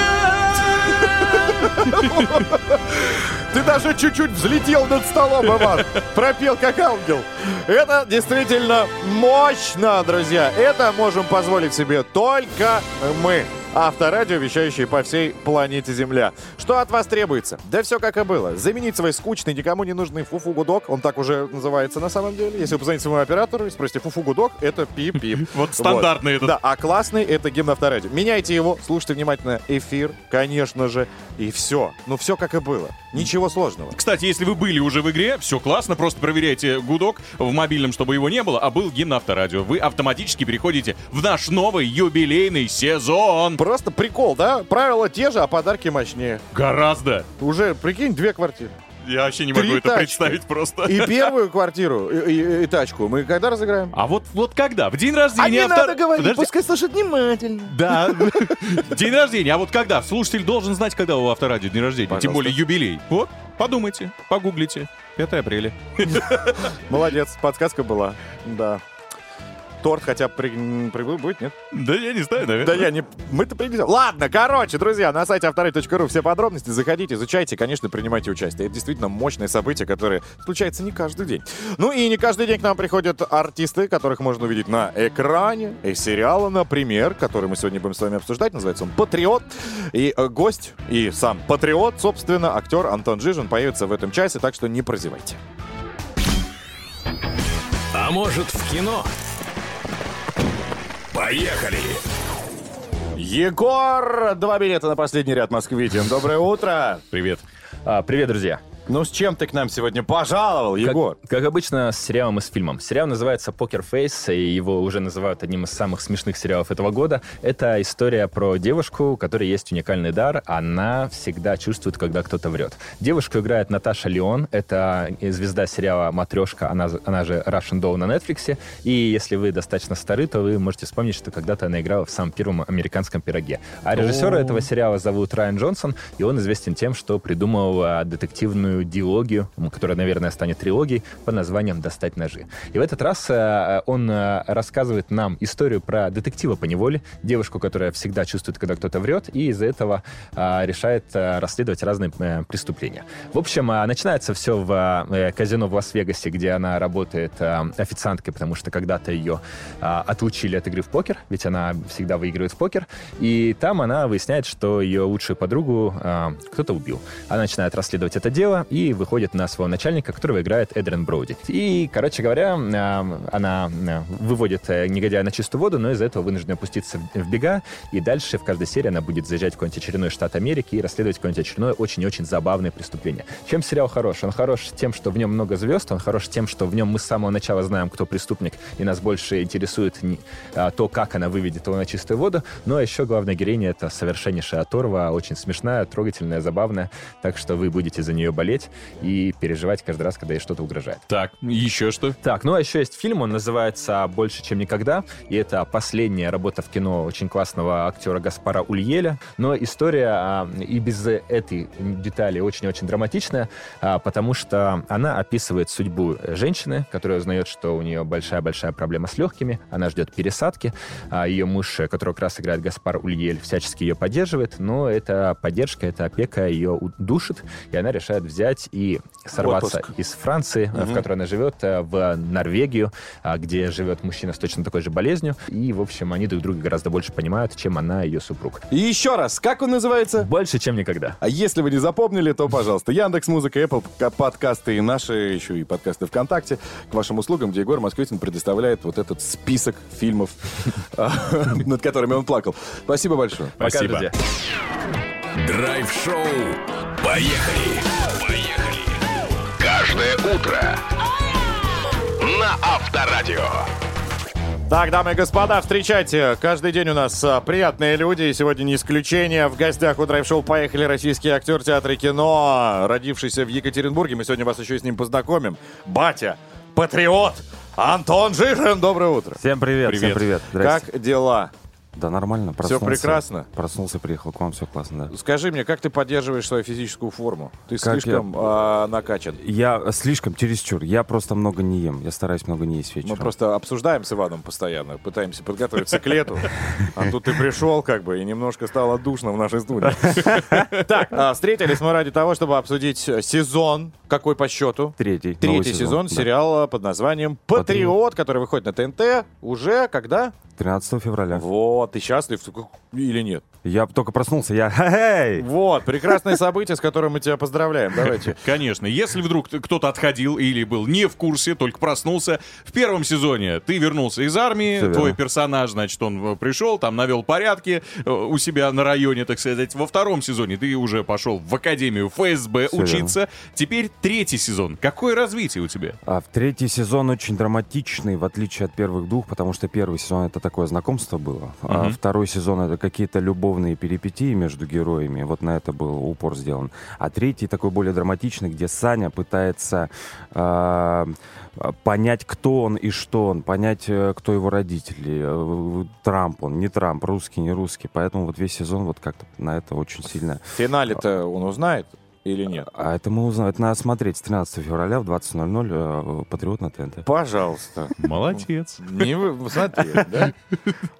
Ты даже чуть-чуть взлетел над столом, Иван. Пропел как ангел. Это действительно мощно, друзья. Это можем позволить себе только мы. Авторадио, вещающие по всей планете Земля. Что от вас требуется? Да все как и было. Заменить свой скучный, никому не нужный фуфу-гудок. Он так уже называется на самом деле. Если вы позвоните своему оператору и спросите фуфу-гудок, это пип-пип. *laughs* Вот стандартный этот. Да, а классный это гимн Авторадио. Меняйте его, слушайте внимательно эфир, конечно же, и все. Ну все как и было. Ничего сложного. Кстати, если вы были уже в игре, все классно, просто проверяйте гудок в мобильном, чтобы его не было, а был гимн Авторадио. Вы автоматически переходите в наш новый юбилейный сезон. Просто прикол, да? Правила те же, а подарки мощнее. Гораздо. Уже, прикинь, две квартиры. Я вообще не Три могу это тачки. представить просто. И первую квартиру, и, и- и тачку. Мы когда разыграем? А вот, вот когда? В день рождения Автор- Подожди. слушает внимательно. Да. *laughs* День рождения. А вот когда? Слушатель должен знать, когда у Авторадио день рождения. Тем более юбилей. Вот, подумайте, погуглите. 5 апреля. *laughs* Молодец, подсказка была. Да. Торт хотя бы при, при- будет, нет? Да я не знаю, Да наверное. я не... Мы-то привезем. Ладно, короче, друзья, на сайте авторадио.ру все подробности. Заходите, изучайте, конечно, принимайте участие. Это действительно мощное событие, которое случается не каждый день. Ну и не каждый день к нам приходят артисты, которых можно увидеть на экране. Из сериала, например, который мы сегодня будем с вами обсуждать. Называется он «Патриот». И э, гость, и сам патриот, собственно, актер Антон Жижин появится в этом часе, так что не прозевайте. А может в кино? Поехали. Егор! Два билета на последний ряд Москвитин. Доброе утро! Привет. А, привет, друзья. Ну, с чем ты к нам сегодня пожаловал, Как- Егор? Как, обычно, с сериалом и с фильмом. Сериал называется «Покер Фейс», и его уже называют одним из самых смешных сериалов этого года. Это история про девушку, у которой есть уникальный дар. Она всегда чувствует, когда кто-то врет. Девушку играет Наташа Леон. Это звезда сериала «Матрешка», она, она же Russian Doll на Netflix. И если вы достаточно стары, то вы можете вспомнить, что когда-то она играла в самом первом американском пироге. А режиссера этого сериала зовут Райан Джонсон, и он известен тем, что придумал а, детективную диалогию, м, которая, наверное, станет трилогией под названием «Достать ножи». И в этот раз э, он э, рассказывает нам историю про детектива по неволе, девушку, которая всегда чувствует, когда кто-то врет, и из-за этого э, решает э, расследовать разные э, преступления. В общем, э, начинается все в э, казино в Лас-Вегасе, где она работает э, официанткой, потому что когда-то ее э, отлучили от игры в покер, ведь она всегда выигрывает в покер. И там она выясняет, что ее лучшую подругу э, кто-то убил. Она начинает расследовать это дело и выходит на своего начальника, которого играет Эдриан Броуди. И, короче говоря, э, она э, выводит э, негодяя на чистую воду, но из-за этого вынуждена опуститься в- бега. И дальше в каждой серии она будет заезжать в какой-нибудь очередной штат Америки и расследовать какое-нибудь очередное очень-очень забавное преступление. Чем сериал хорош? Он хорош тем, что в нем много звезд, он хорош тем, что в нем мы с самого начала знаем, кто преступник, и нас больше интересует не- а, то, как она выведет его на чистую воду. Ну а еще главная героиня — это совершеннейшая оторва, очень смешная, трогательная, забавная. Так что вы будете за нее болеть и переживать каждый раз, когда ей что-то угрожает. Так, еще что? Так, ну а еще есть фильм, он называется «Больше, чем никогда», и это последняя работа в кино очень классного актера Гаспара Ульеля, но история а, и без этой детали очень-очень драматичная, а, потому что она описывает судьбу женщины, которая узнает, что у нее большая-большая проблема с легкими, она ждет пересадки, а ее муж, которого как раз играет Гаспар Ульель, всячески ее поддерживает, но эта поддержка, эта опека ее душит, и она решает взять и сорваться Отпуск. из Франции, э, в которой она живет, э, в Норвегию, а, где живет мужчина с точно такой же болезнью. И, в общем, они друг друга гораздо больше понимают, чем она и ее супруг. И еще раз, как он называется? Больше, чем никогда. А если вы не запомнили, то, пожалуйста, Яндекс Музыка, Apple подкасты и наши, еще и подкасты ВКонтакте к вашим услугам, где Егор Москвитин предоставляет вот этот список фильмов, а, *laughs* над которыми он плакал. Спасибо большое. Пока, Спасибо. Драйв-шоу. Поехали! Поехали! Каждое утро на Авторадио. Так, дамы и господа, встречайте. Каждый день у нас а, приятные люди, и сегодня не исключение. В гостях у драйв-шоу поехали российский актер театра и кино, родившийся в Екатеринбурге. Мы сегодня вас еще и с ним познакомим. Батя, патриот, Антон Жижин. Доброе утро. Всем привет, Привет. всем привет. Здрасте. Как дела? Да, нормально. Проснулся. прекрасно? Проснулся, приехал к вам, все классно, да. Скажи мне, как ты поддерживаешь свою физическую форму? Ты Как слишком а, накачан. Я слишком чересчур. Я просто много не ем. Я стараюсь много не есть вечером. Мы просто обсуждаем с Иваном постоянно, пытаемся подготовиться к лету. А тут ты пришел, как бы, и немножко стало душно в нашей студии. Так, а, встретились мы ради того, чтобы обсудить сезон. Какой по счету? Третий. Третий сезон сериала под названием «Патриот», который выходит на ТНТ уже когда? 13 февраля. Вот, ты счастлив или нет? Я только проснулся, я... Хей! Вот, прекрасное событие, с которым мы тебя поздравляем. Давайте. *laughs* Конечно, если вдруг кто-то отходил или был не в курсе, только проснулся, в первом сезоне ты вернулся из армии, верно. твой персонаж, значит, он э, пришел, там навел порядки э, у себя на районе, так сказать. Во втором сезоне ты уже пошел в академию ФСБ Всё учиться. Теперь третий сезон. Какое развитие у тебя? А в третий сезон очень драматичный, в отличие от первых двух, потому что первый сезон это такое знакомство было, а Мгм. второй сезон это какие-то любовные перипетии между героями. Вот на это был упор сделан. А третий такой более драматичный, где Саня пытается а, понять, кто он и что он, понять, э, кто его родители, э, Трамп он, не Трамп, русский, не русский. Поэтому вот весь сезон вот как-то на это очень сильно. В финале-то он узнает или нет? А это мы узнаем. Это надо смотреть с 13 февраля в 20.00 э, «Патриот» на ТНТ. Пожалуйста. Молодец. Не вы, смотри, да?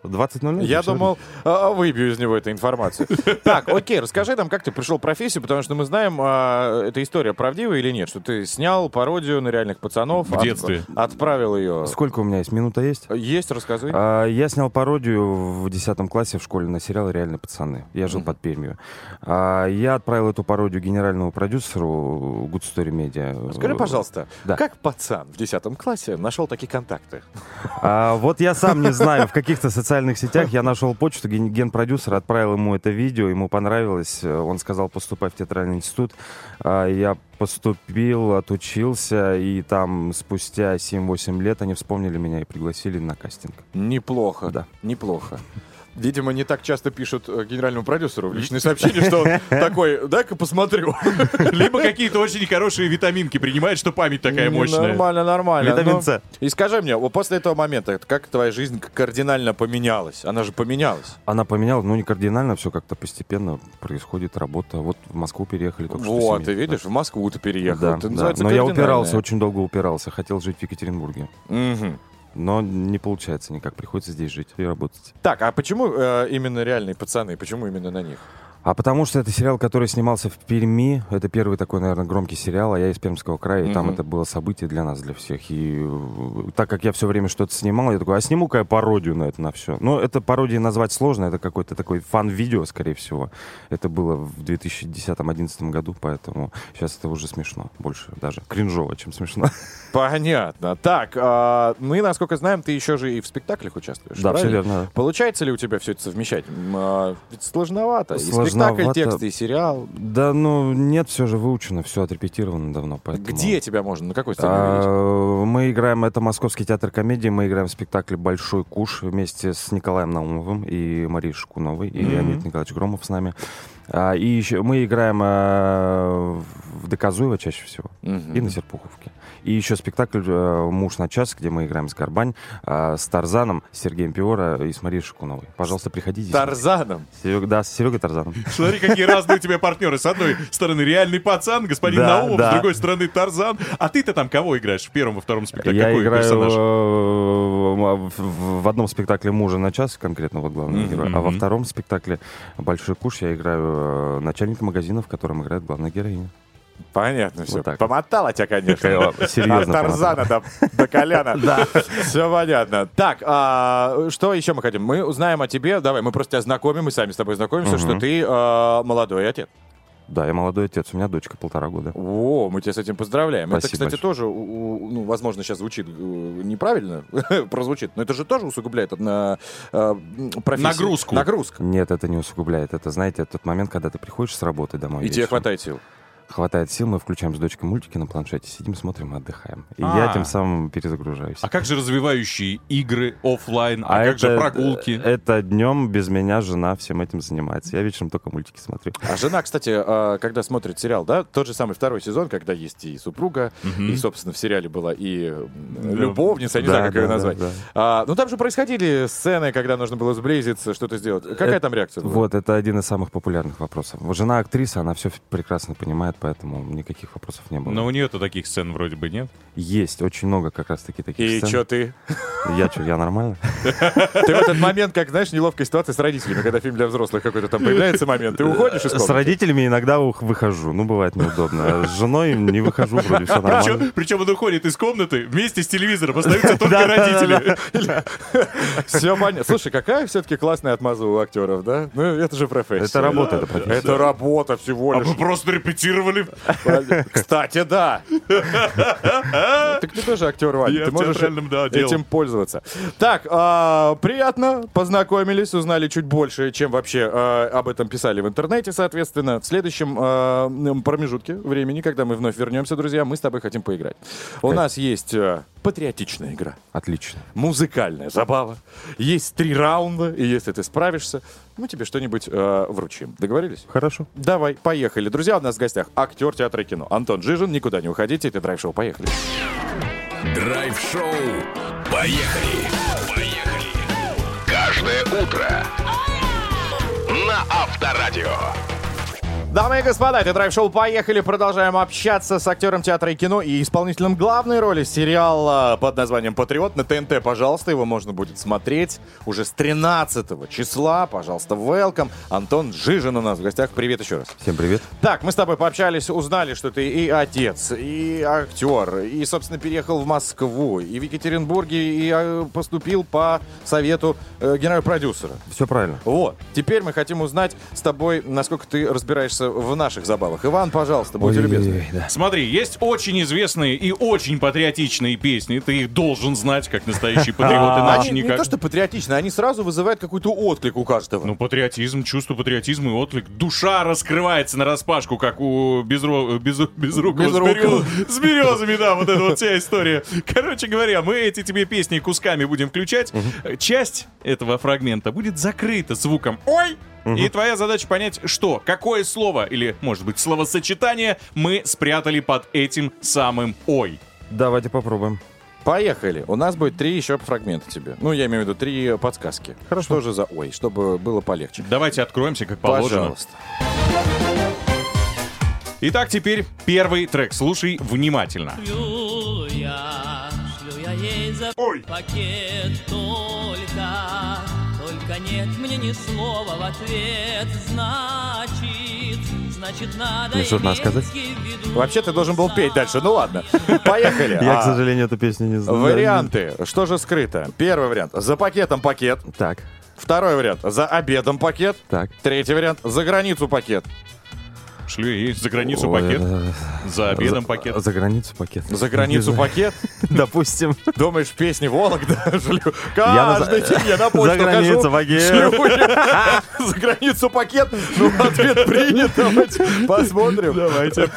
В 20.00? Я думал, а, выбью из него эту информацию. Так, окей, расскажи нам, как ты пришел в профессию, потому что мы знаем, а, эта история правдивая или нет, что ты снял пародию на реальных пацанов. В детстве. Отправил ее. Сколько у меня есть? Минута есть? Есть, рассказывай. А, Я снял пародию в 10 классе в школе на сериал «Реальные пацаны». Я жил под Пермью. А, Я отправил эту пародию генеральному продюсеру Good Story Media. Скажи, пожалуйста, Да. как пацан в 10 классе нашел такие контакты? А, вот я сам не знаю, в каких-то социальных сетях я нашел почту ген- генпродюсера, отправил ему это видео, ему понравилось. э, Он сказал, поступай в театральный институт. А, Я поступил, отучился, и там спустя 7-8 лет они вспомнили меня и пригласили на кастинг. Неплохо. Да. Неплохо. Видимо, не так часто пишут э, генеральному продюсеру в личные сообщения, что он *laughs* такой, дай-ка посмотрю. *laughs* Либо какие-то очень хорошие витаминки принимает, что память такая мощная. Нормально, нормально. Витамин С. И скажи мне, вот после этого момента, как твоя жизнь кардинально поменялась? Она же поменялась. Она поменялась, но не кардинально, все как-то постепенно происходит работа. Вот в Москву переехали только что Вот, ты видишь, в Москву ты переехал. Да, да. Но я упирался, очень долго упирался. Хотел жить в Екатеринбурге. Мгм. Но не получается никак. Приходится здесь жить и работать. Так, а почему э, именно реальные пацаны? Почему именно на них? А потому что это сериал, который снимался в Перми. Это первый такой, наверное, громкий сериал, а я из Пермского края, и там Мгм. это было событие для нас, для всех. И э, так как я все время что-то снимал, я такой, а сниму-ка я пародию на это, на все. Ну, это пародией назвать сложно, это какой-то такой фан-видео, скорее всего. Это было в 2010-2011 году, поэтому сейчас это уже смешно. Больше даже кринжово, чем смешно. *laughs* Понятно. Так, а, мы, насколько знаем, ты еще же и в спектаклях участвуешь. Да, все правильно? верно. Получается ли у тебя все это совмещать? А, ведь сложновато. И спектакль, Сложновато. текст, и сериал. Да, ну, нет, все же выучено, все отрепетировано давно, поэтому... Где тебя можно? На какой сцене? А, Мы играем, это Московский театр комедии, мы играем в спектакле «Большой куш» вместе с Николаем Наумовым и Марией Шкуновой, и Мгм. Леонид Николаевич Громов с нами. А, И еще мы играем а, в Доказуево чаще всего Мгм. и на Серпуховке. И еще спектакль э, «Муж на час», где мы играем с Горбань, а, с Тарзаном, с Сергеем Пиора и с Марией Шкуновой. Пожалуйста, приходите. Тарзаном. Серега, да, с Серегой Тарзаном. Смотри, какие разные у тебя партнеры. С одной стороны реальный пацан, господин Да, Наумов, да. с другой стороны Тарзан. А ты-то там кого играешь в первом, во втором спектакле? Я Какой играю персонаж? э, в, одном спектакле «Мужа на час», конкретно вот главного Мгм, героя, а во втором спектакле «Большой куш» я играю э, начальника магазина, в котором играет главная героиня. Понятно все. Вот так. Помотала тебя, конечно. Серьезно От Тарзана до, до Коляна. *laughs* Да. Все понятно. Так, а, что еще мы хотим? Мы узнаем о тебе. Давай, мы просто тебя знакомим, мы сами с тобой знакомимся, Мгм. что ты а, молодой отец. Да, я молодой отец, у меня дочка полтора года. О, мы тебя с этим поздравляем. это, Спасибо кстати, большое. тоже, ну, возможно, сейчас звучит э, неправильно, *laughs* прозвучит, но это же тоже усугубляет на э, профессию. Нагрузку. Нагрузка. Нет, это не усугубляет. Это, знаете, тот момент, когда ты приходишь с работы домой. И тебе вечером, хватает сил. Хватает сил, мы включаем с дочкой мультики на планшете, сидим, смотрим и отдыхаем. И А. я тем самым перезагружаюсь. А как же развивающие игры оффлайн? А, А как же это- прогулки? Это днем без меня жена всем этим занимается. Я вечером только мультики смотрю. А жена, кстати, а, когда смотрит сериал, да, тот же самый второй сезон, когда есть и супруга, и, собственно, в сериале была и любовница, я не Да, знаю, как ее назвать. да. А, ну, там же происходили сцены, когда нужно было сблизиться, что-то сделать. Какая Это- там реакция была? Вот, это один из самых популярных вопросов. Жена актриса, она все прекрасно понимает, поэтому никаких вопросов не было. Но у нее-то таких сцен вроде бы нет. Есть очень много как раз-таки таких И сцен. что ты? Я что, я нормально? *laughs* Ты в этот момент, как, знаешь, неловкая ситуация с родителями, когда фильм для взрослых какой-то там появляется момент, ты уходишь из С родителями иногда ух- выхожу. Ну, бывает неудобно. А С женой не выхожу, вроде все нормально. Причем, он уходит из комнаты вместе с телевизором, остаются *laughs* только родители. *laughs* Все понятно. Слушай, какая все-таки классная отмаза у актеров, да? Ну, это же профессия. Это работа, это профессия. Это работа всего А лишь. мы просто репетировали. Кстати, да. Так ты тоже актер, Ваня. Ты можешь этим пользоваться. Так, а, приятно, познакомились, узнали чуть больше, чем вообще а, об этом писали в интернете, соответственно. В следующем а, промежутке времени, когда мы вновь вернемся, друзья, мы с тобой хотим поиграть. У нас есть а, патриотичная игра. Отлично. музыкальная забава. Есть три раунда, и если ты справишься, мы тебе что-нибудь э, вручим. Договорились? Хорошо. Давай, поехали. Друзья, у нас в гостях актер театра и кино Антон Жижин. Никуда не уходите, это драйв-шоу. Поехали. Драйв-шоу. Поехали. Поехали. Каждое утро. На Авторадио. Дамы и господа, это драйв-шоу «Поехали». Продолжаем общаться с актером театра и кино и исполнителем главной роли сериала под названием «Патриот» на ТНТ. Пожалуйста, его можно будет смотреть уже с 13 числа. Пожалуйста, welcome. Антон Жижин у нас в гостях. Привет еще раз. Всем привет. Так, мы с тобой пообщались, узнали, что ты и отец, и актер, и, собственно, переехал в Москву, и в Екатеринбурге, и э, поступил по совету э, генерал-продюсера. Все правильно. Вот. Теперь мы хотим узнать с тобой, насколько ты разбираешься разбираться в наших забавах. Иван, пожалуйста, будьте любезны. Да. Смотри, есть очень известные и очень патриотичные песни. Ты их должен знать, как настоящий патриот, иначе Они не никак. то, что патриотичные, они сразу вызывают какой-то отклик у каждого. Ну, патриотизм, чувство патриотизма и отклик. Душа раскрывается на распашку, как у безро... без... безрукого с, Безрукого. берё- с березами, да, вот эта вот вся история. Короче говоря, мы эти тебе песни кусками будем включать. Часть этого фрагмента будет закрыта звуком «Ой!» И твоя задача понять, что, какое слово или, может быть, словосочетание мы спрятали под этим самым «Ой». Давайте попробуем. Поехали. У нас будет три еще фрагмента тебе. Ну, я имею в виду три подсказки. Хорошо. Что же за ой, чтобы было полегче. Давайте откроемся, как положено. Пожалуйста. Итак, теперь первый трек. Слушай внимательно. Шлю только, нет мне ни слова в ответ, значит, значит надо что-то надо иметь сказать? Вообще ты должен был петь дальше. Ну ладно. Поехали. *laughs* Я, А, к сожалению, эту песню не знаю. Варианты. Что же скрыто? Первый вариант. За пакетом пакет. Так, Второй вариант. За обедом пакет. так. Третий вариант. За границу пакет. Шлю ей за границу пакет, за обедом пакет. За границу пакет. За границу пакет. *laughs* Допустим. Думаешь, песни Вологда шлю. *laughs* Каждый день я на почту За границу пакет. *laughs* За границу пакет. Ну, ответ принят. Давайте посмотрим. Давайте.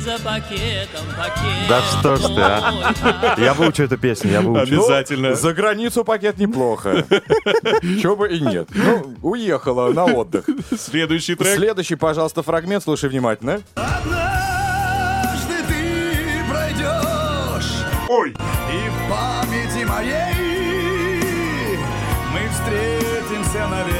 За пакетом пакет. Да что ж ты, а? Я выучу эту песню, я выучу. Обязательно. За границу пакет неплохо. *laughs* Чего бы и нет. Ну, уехала на отдых. Следующий трек. Следующий, пожалуйста, фрагмент. Слушай внимательно. Однажды ты пройдешь Ой. И в памяти моей Мы встретимся, наверное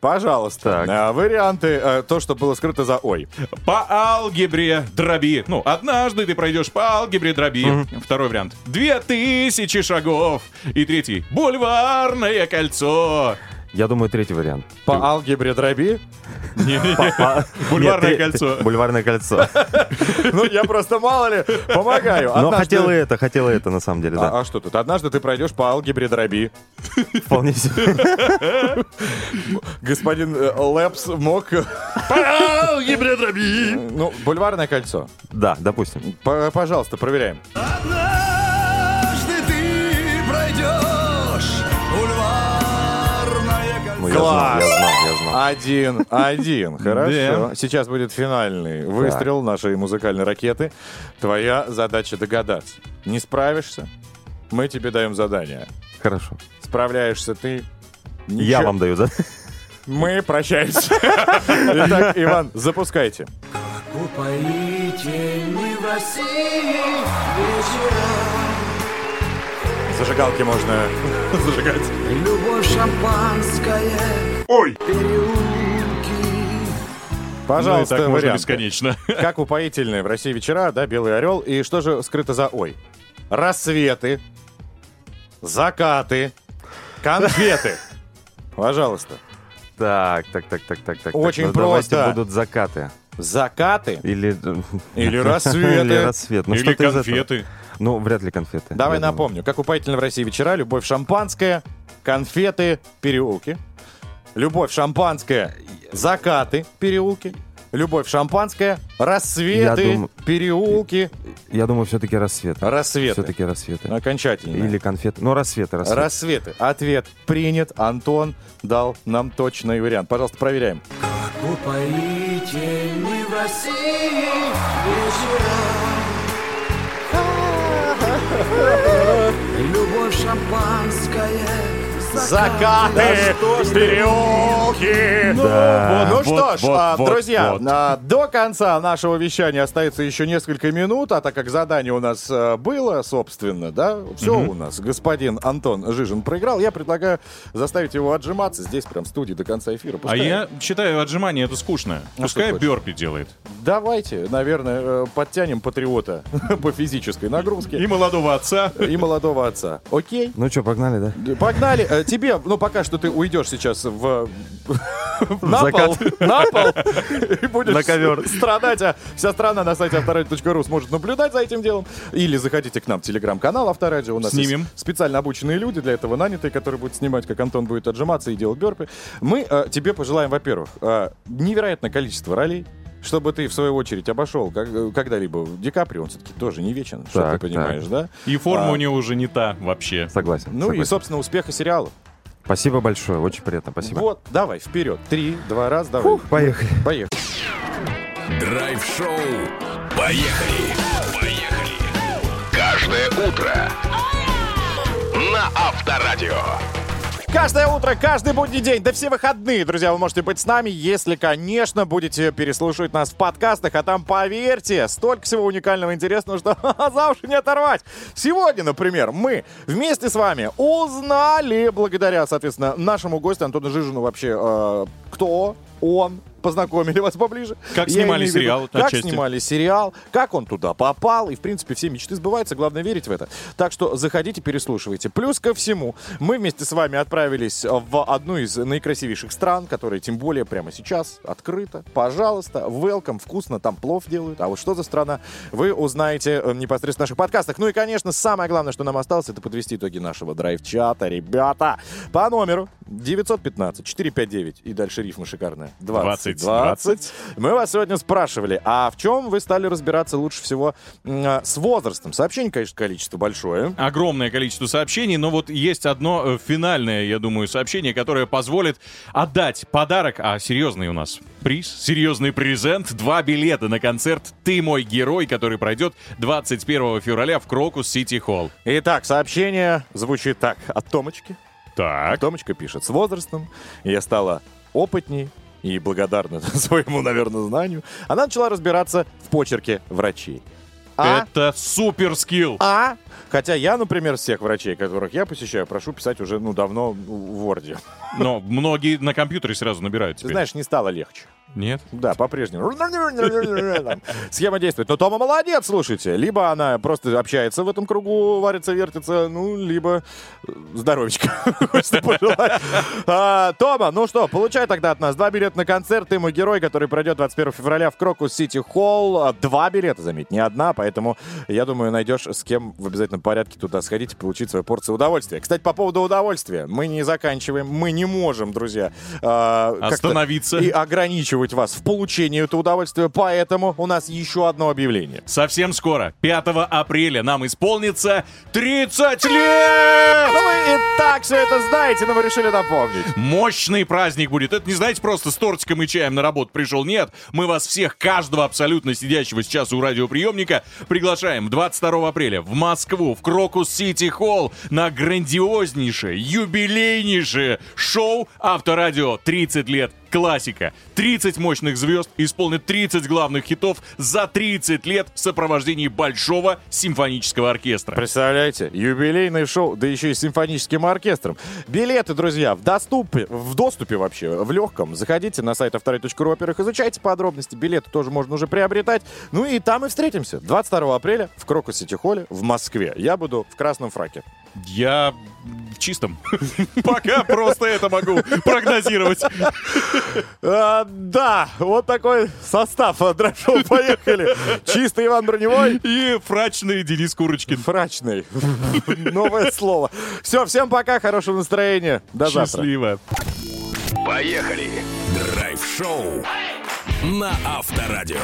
Пожалуйста. Так. А, Варианты. э, То, что было скрыто за ой. По алгебре дроби. Ну, однажды ты пройдешь по алгебре дроби. Второй вариант. Две тысячи шагов. И третий. Бульварное кольцо. Я думаю, третий вариант. По алгебре дроби. Бульварное кольцо. Бульварное кольцо. *laughs* Ну, я просто, мало ли, помогаю. Но Однажды- хотела это, хотела это на самом деле, да. А, а что тут? Однажды ты пройдешь по алгебре дроби. Вполне себе. *laughs* Господин э, Лэпс мог... По алгебре дроби. Ну, бульварное кольцо. Да, допустим. Пожалуйста, проверяем. Однажды ты пройдешь Ну, я знал, я знал. Один, один. Хорошо. Сейчас будет финальный выстрел нашей музыкальной ракеты. Твоя задача догадаться. Не справишься? Мы тебе даем задание. Хорошо. Справляешься ты? Я вам даю, да? Мы прощаемся. Итак, Иван, запускайте. Упоительны в России вечера Зажигалки можно *laughs* зажигать. Любовь шампанское Ой. Пожалуйста, ну, так можно варианты. бесконечно. *laughs* Как упоительные в России вечера, да, Белый Орел. И что же скрыто за ой? Рассветы, закаты, конфеты. *laughs* Пожалуйста. Так, так, так, так, так, так. Очень ну, давайте просто. будут закаты. Закаты Или... или рассветы. Или рассвет. Ну, Или конфеты. Ну, вряд ли конфеты. Давай напомню. Как упоительные в России вечера, любовь шампанское, конфеты, переулки. Любовь шампанское, закаты, переулки. Любовь шампанское, рассветы, Я дум- переулки, Я думаю, все-таки рассветы. рассветы. Все-таки рассветы. Окончательно. Или конфеты. Ну, рассветы, рассветы. Рассветы. Ответ принят. Антон дал нам точный вариант. Пожалуйста, проверяем. Упоительны в России вечера Любовь шампанское Закаты, переулки. Да. Ну Вот, что ж, вот, а, вот, друзья, вот. а, до конца нашего вещания остается еще несколько минут, а так как задание у нас а, было, собственно, да, все у нас. Господин Антон Жижин проиграл, я предлагаю заставить его отжиматься здесь, прям в студии до конца эфира. А Пускай- я считаю, отжимание это скучно. А Пускай? Бёрпи делает. Давайте, наверное, э, подтянем патриота *laughs* по физической нагрузке И молодого отца. и молодого отца. Окей? Ну что, погнали, да? Погнали. Тебе, ну, пока что ты уйдешь сейчас в, *laughs* на пол, на пол, и будешь На ковер. страдать. А вся страна на сайте авторадио.ру сможет наблюдать за этим делом. Или заходите к нам в телеграм-канал Авторадио. У нас Снимем. есть специально обученные люди для этого нанятые, которые будут снимать, как Антон будет отжиматься и делать бёрпи. Мы э, тебе пожелаем, во-первых, э, невероятное количество ролей, чтобы ты, в свою очередь, обошел как- э, когда-либо Ди Каприо, он все-таки тоже не вечен, что Так, ты понимаешь, да? И форма А, у него уже не та вообще. Согласен. Ну и, согласен. собственно, успеха сериала. Спасибо большое, очень приятно, спасибо. Вот, давай, вперед. Три, два, раз, давай. Поехали. Поехали. Драйв-шоу. Поехали. Поехали. Каждое утро. На Авторадио. Каждое утро, каждый будний день, да все выходные, друзья, вы можете быть с нами, если, конечно, будете переслушивать нас в подкастах, а там, поверьте, столько всего уникального интересного, что *laughs* за уши не оторвать. Сегодня, например, мы вместе с вами узнали, благодаря, соответственно, нашему гостю Антону Жижину вообще, э, кто он, познакомили вас поближе. Как Я снимали сериал, Как отчасти. снимали сериал, как он туда попал, и, в принципе, все мечты сбываются, главное верить в это. Так что заходите, переслушивайте. Плюс ко всему, мы вместе с вами отправились в одну из наикрасивейших стран, которая тем более прямо сейчас открыта. Пожалуйста, welcome, вкусно, там плов делают. А вот что за страна, вы узнаете э, непосредственно в наших подкастах. Ну и, конечно, самое главное, что нам осталось, это подвести итоги нашего драйв-чата. Ребята, по номеру 915-459, и дальше рифма шикарная, 20 20, 20. Мы вас сегодня спрашивали, а в чем вы стали разбираться лучше всего а, с возрастом? Сообщений, конечно, количество большое. Огромное количество сообщений, но вот есть одно э, финальное, я думаю, сообщение, которое позволит отдать подарок, а серьезный у нас приз, серьезный презент, два билета на концерт «Ты мой герой», который пройдет 21 февраля в Крокус Сити Холл. Итак, сообщение звучит так. От Томочки. Так. Томочка пишет. С возрастом я стала опытней и благодарна *laughs* своему, наверное, знанию. Она начала разбираться в почерке врачей. А? Это супер скилл. А? Хотя я, например, всех врачей, которых я посещаю, прошу писать уже, ну, давно в Word. Но многие на компьютере сразу набирают Ты теперь. знаешь, не стало легче. Нет? Да, по-прежнему. Схема действует. Но Тома молодец, слушайте. Либо она просто общается в этом кругу, варится, вертится, ну, либо э, здоровечка. *laughs* А, Тома, ну что, получай тогда от нас два билета на концерт. Ты мой герой, который пройдет 21 февраля в Крокус Сити Холл. А, Два билета, заметь, не одна, поэтому, я думаю, найдешь с кем в обязательном порядке туда сходить и получить свою порцию удовольствия. Кстати, по поводу удовольствия. Мы не заканчиваем, мы не можем, друзья, а, Остановиться. И ограничивать вас в получении этого удовольствия, поэтому у нас еще одно объявление. Совсем скоро, 5 апреля, нам исполнится 30 лет! Ну вы и так все это знаете, но мы решили напомнить. Мощный праздник будет. Это не, знаете, просто с тортиком и чаем на работу пришел. Нет, мы вас всех, каждого абсолютно сидящего сейчас у радиоприемника, приглашаем 22 апреля в Москву, в Крокус Сити Холл на грандиознейшее, юбилейнейшее шоу Авторадио 30 лет. Классика. 30 мощных звезд исполнят 30 главных хитов за 30 лет в сопровождении большого симфонического оркестра. Представляете, юбилейное шоу, да еще и симфоническим оркестром. Билеты, друзья, в доступе, в доступе вообще, в легком. Заходите на сайт авторы.ру, во-первых, изучайте подробности. Билеты тоже можно уже приобретать. Ну и там и встретимся. 22 апреля в Крокус Сити Холле в Москве. Я буду в красном фраке. Я в чистом. *laughs* Пока просто это могу прогнозировать. А, да, вот такой состав а, драйв-шоу. Поехали. Чистый Иван Броневой. И фрачный Денис Курочкин. Фрачный. *laughs* Новое слово. Все, всем пока, хорошего настроения. До завтра. Счастливо. Поехали. Драйв-шоу на Авторадио.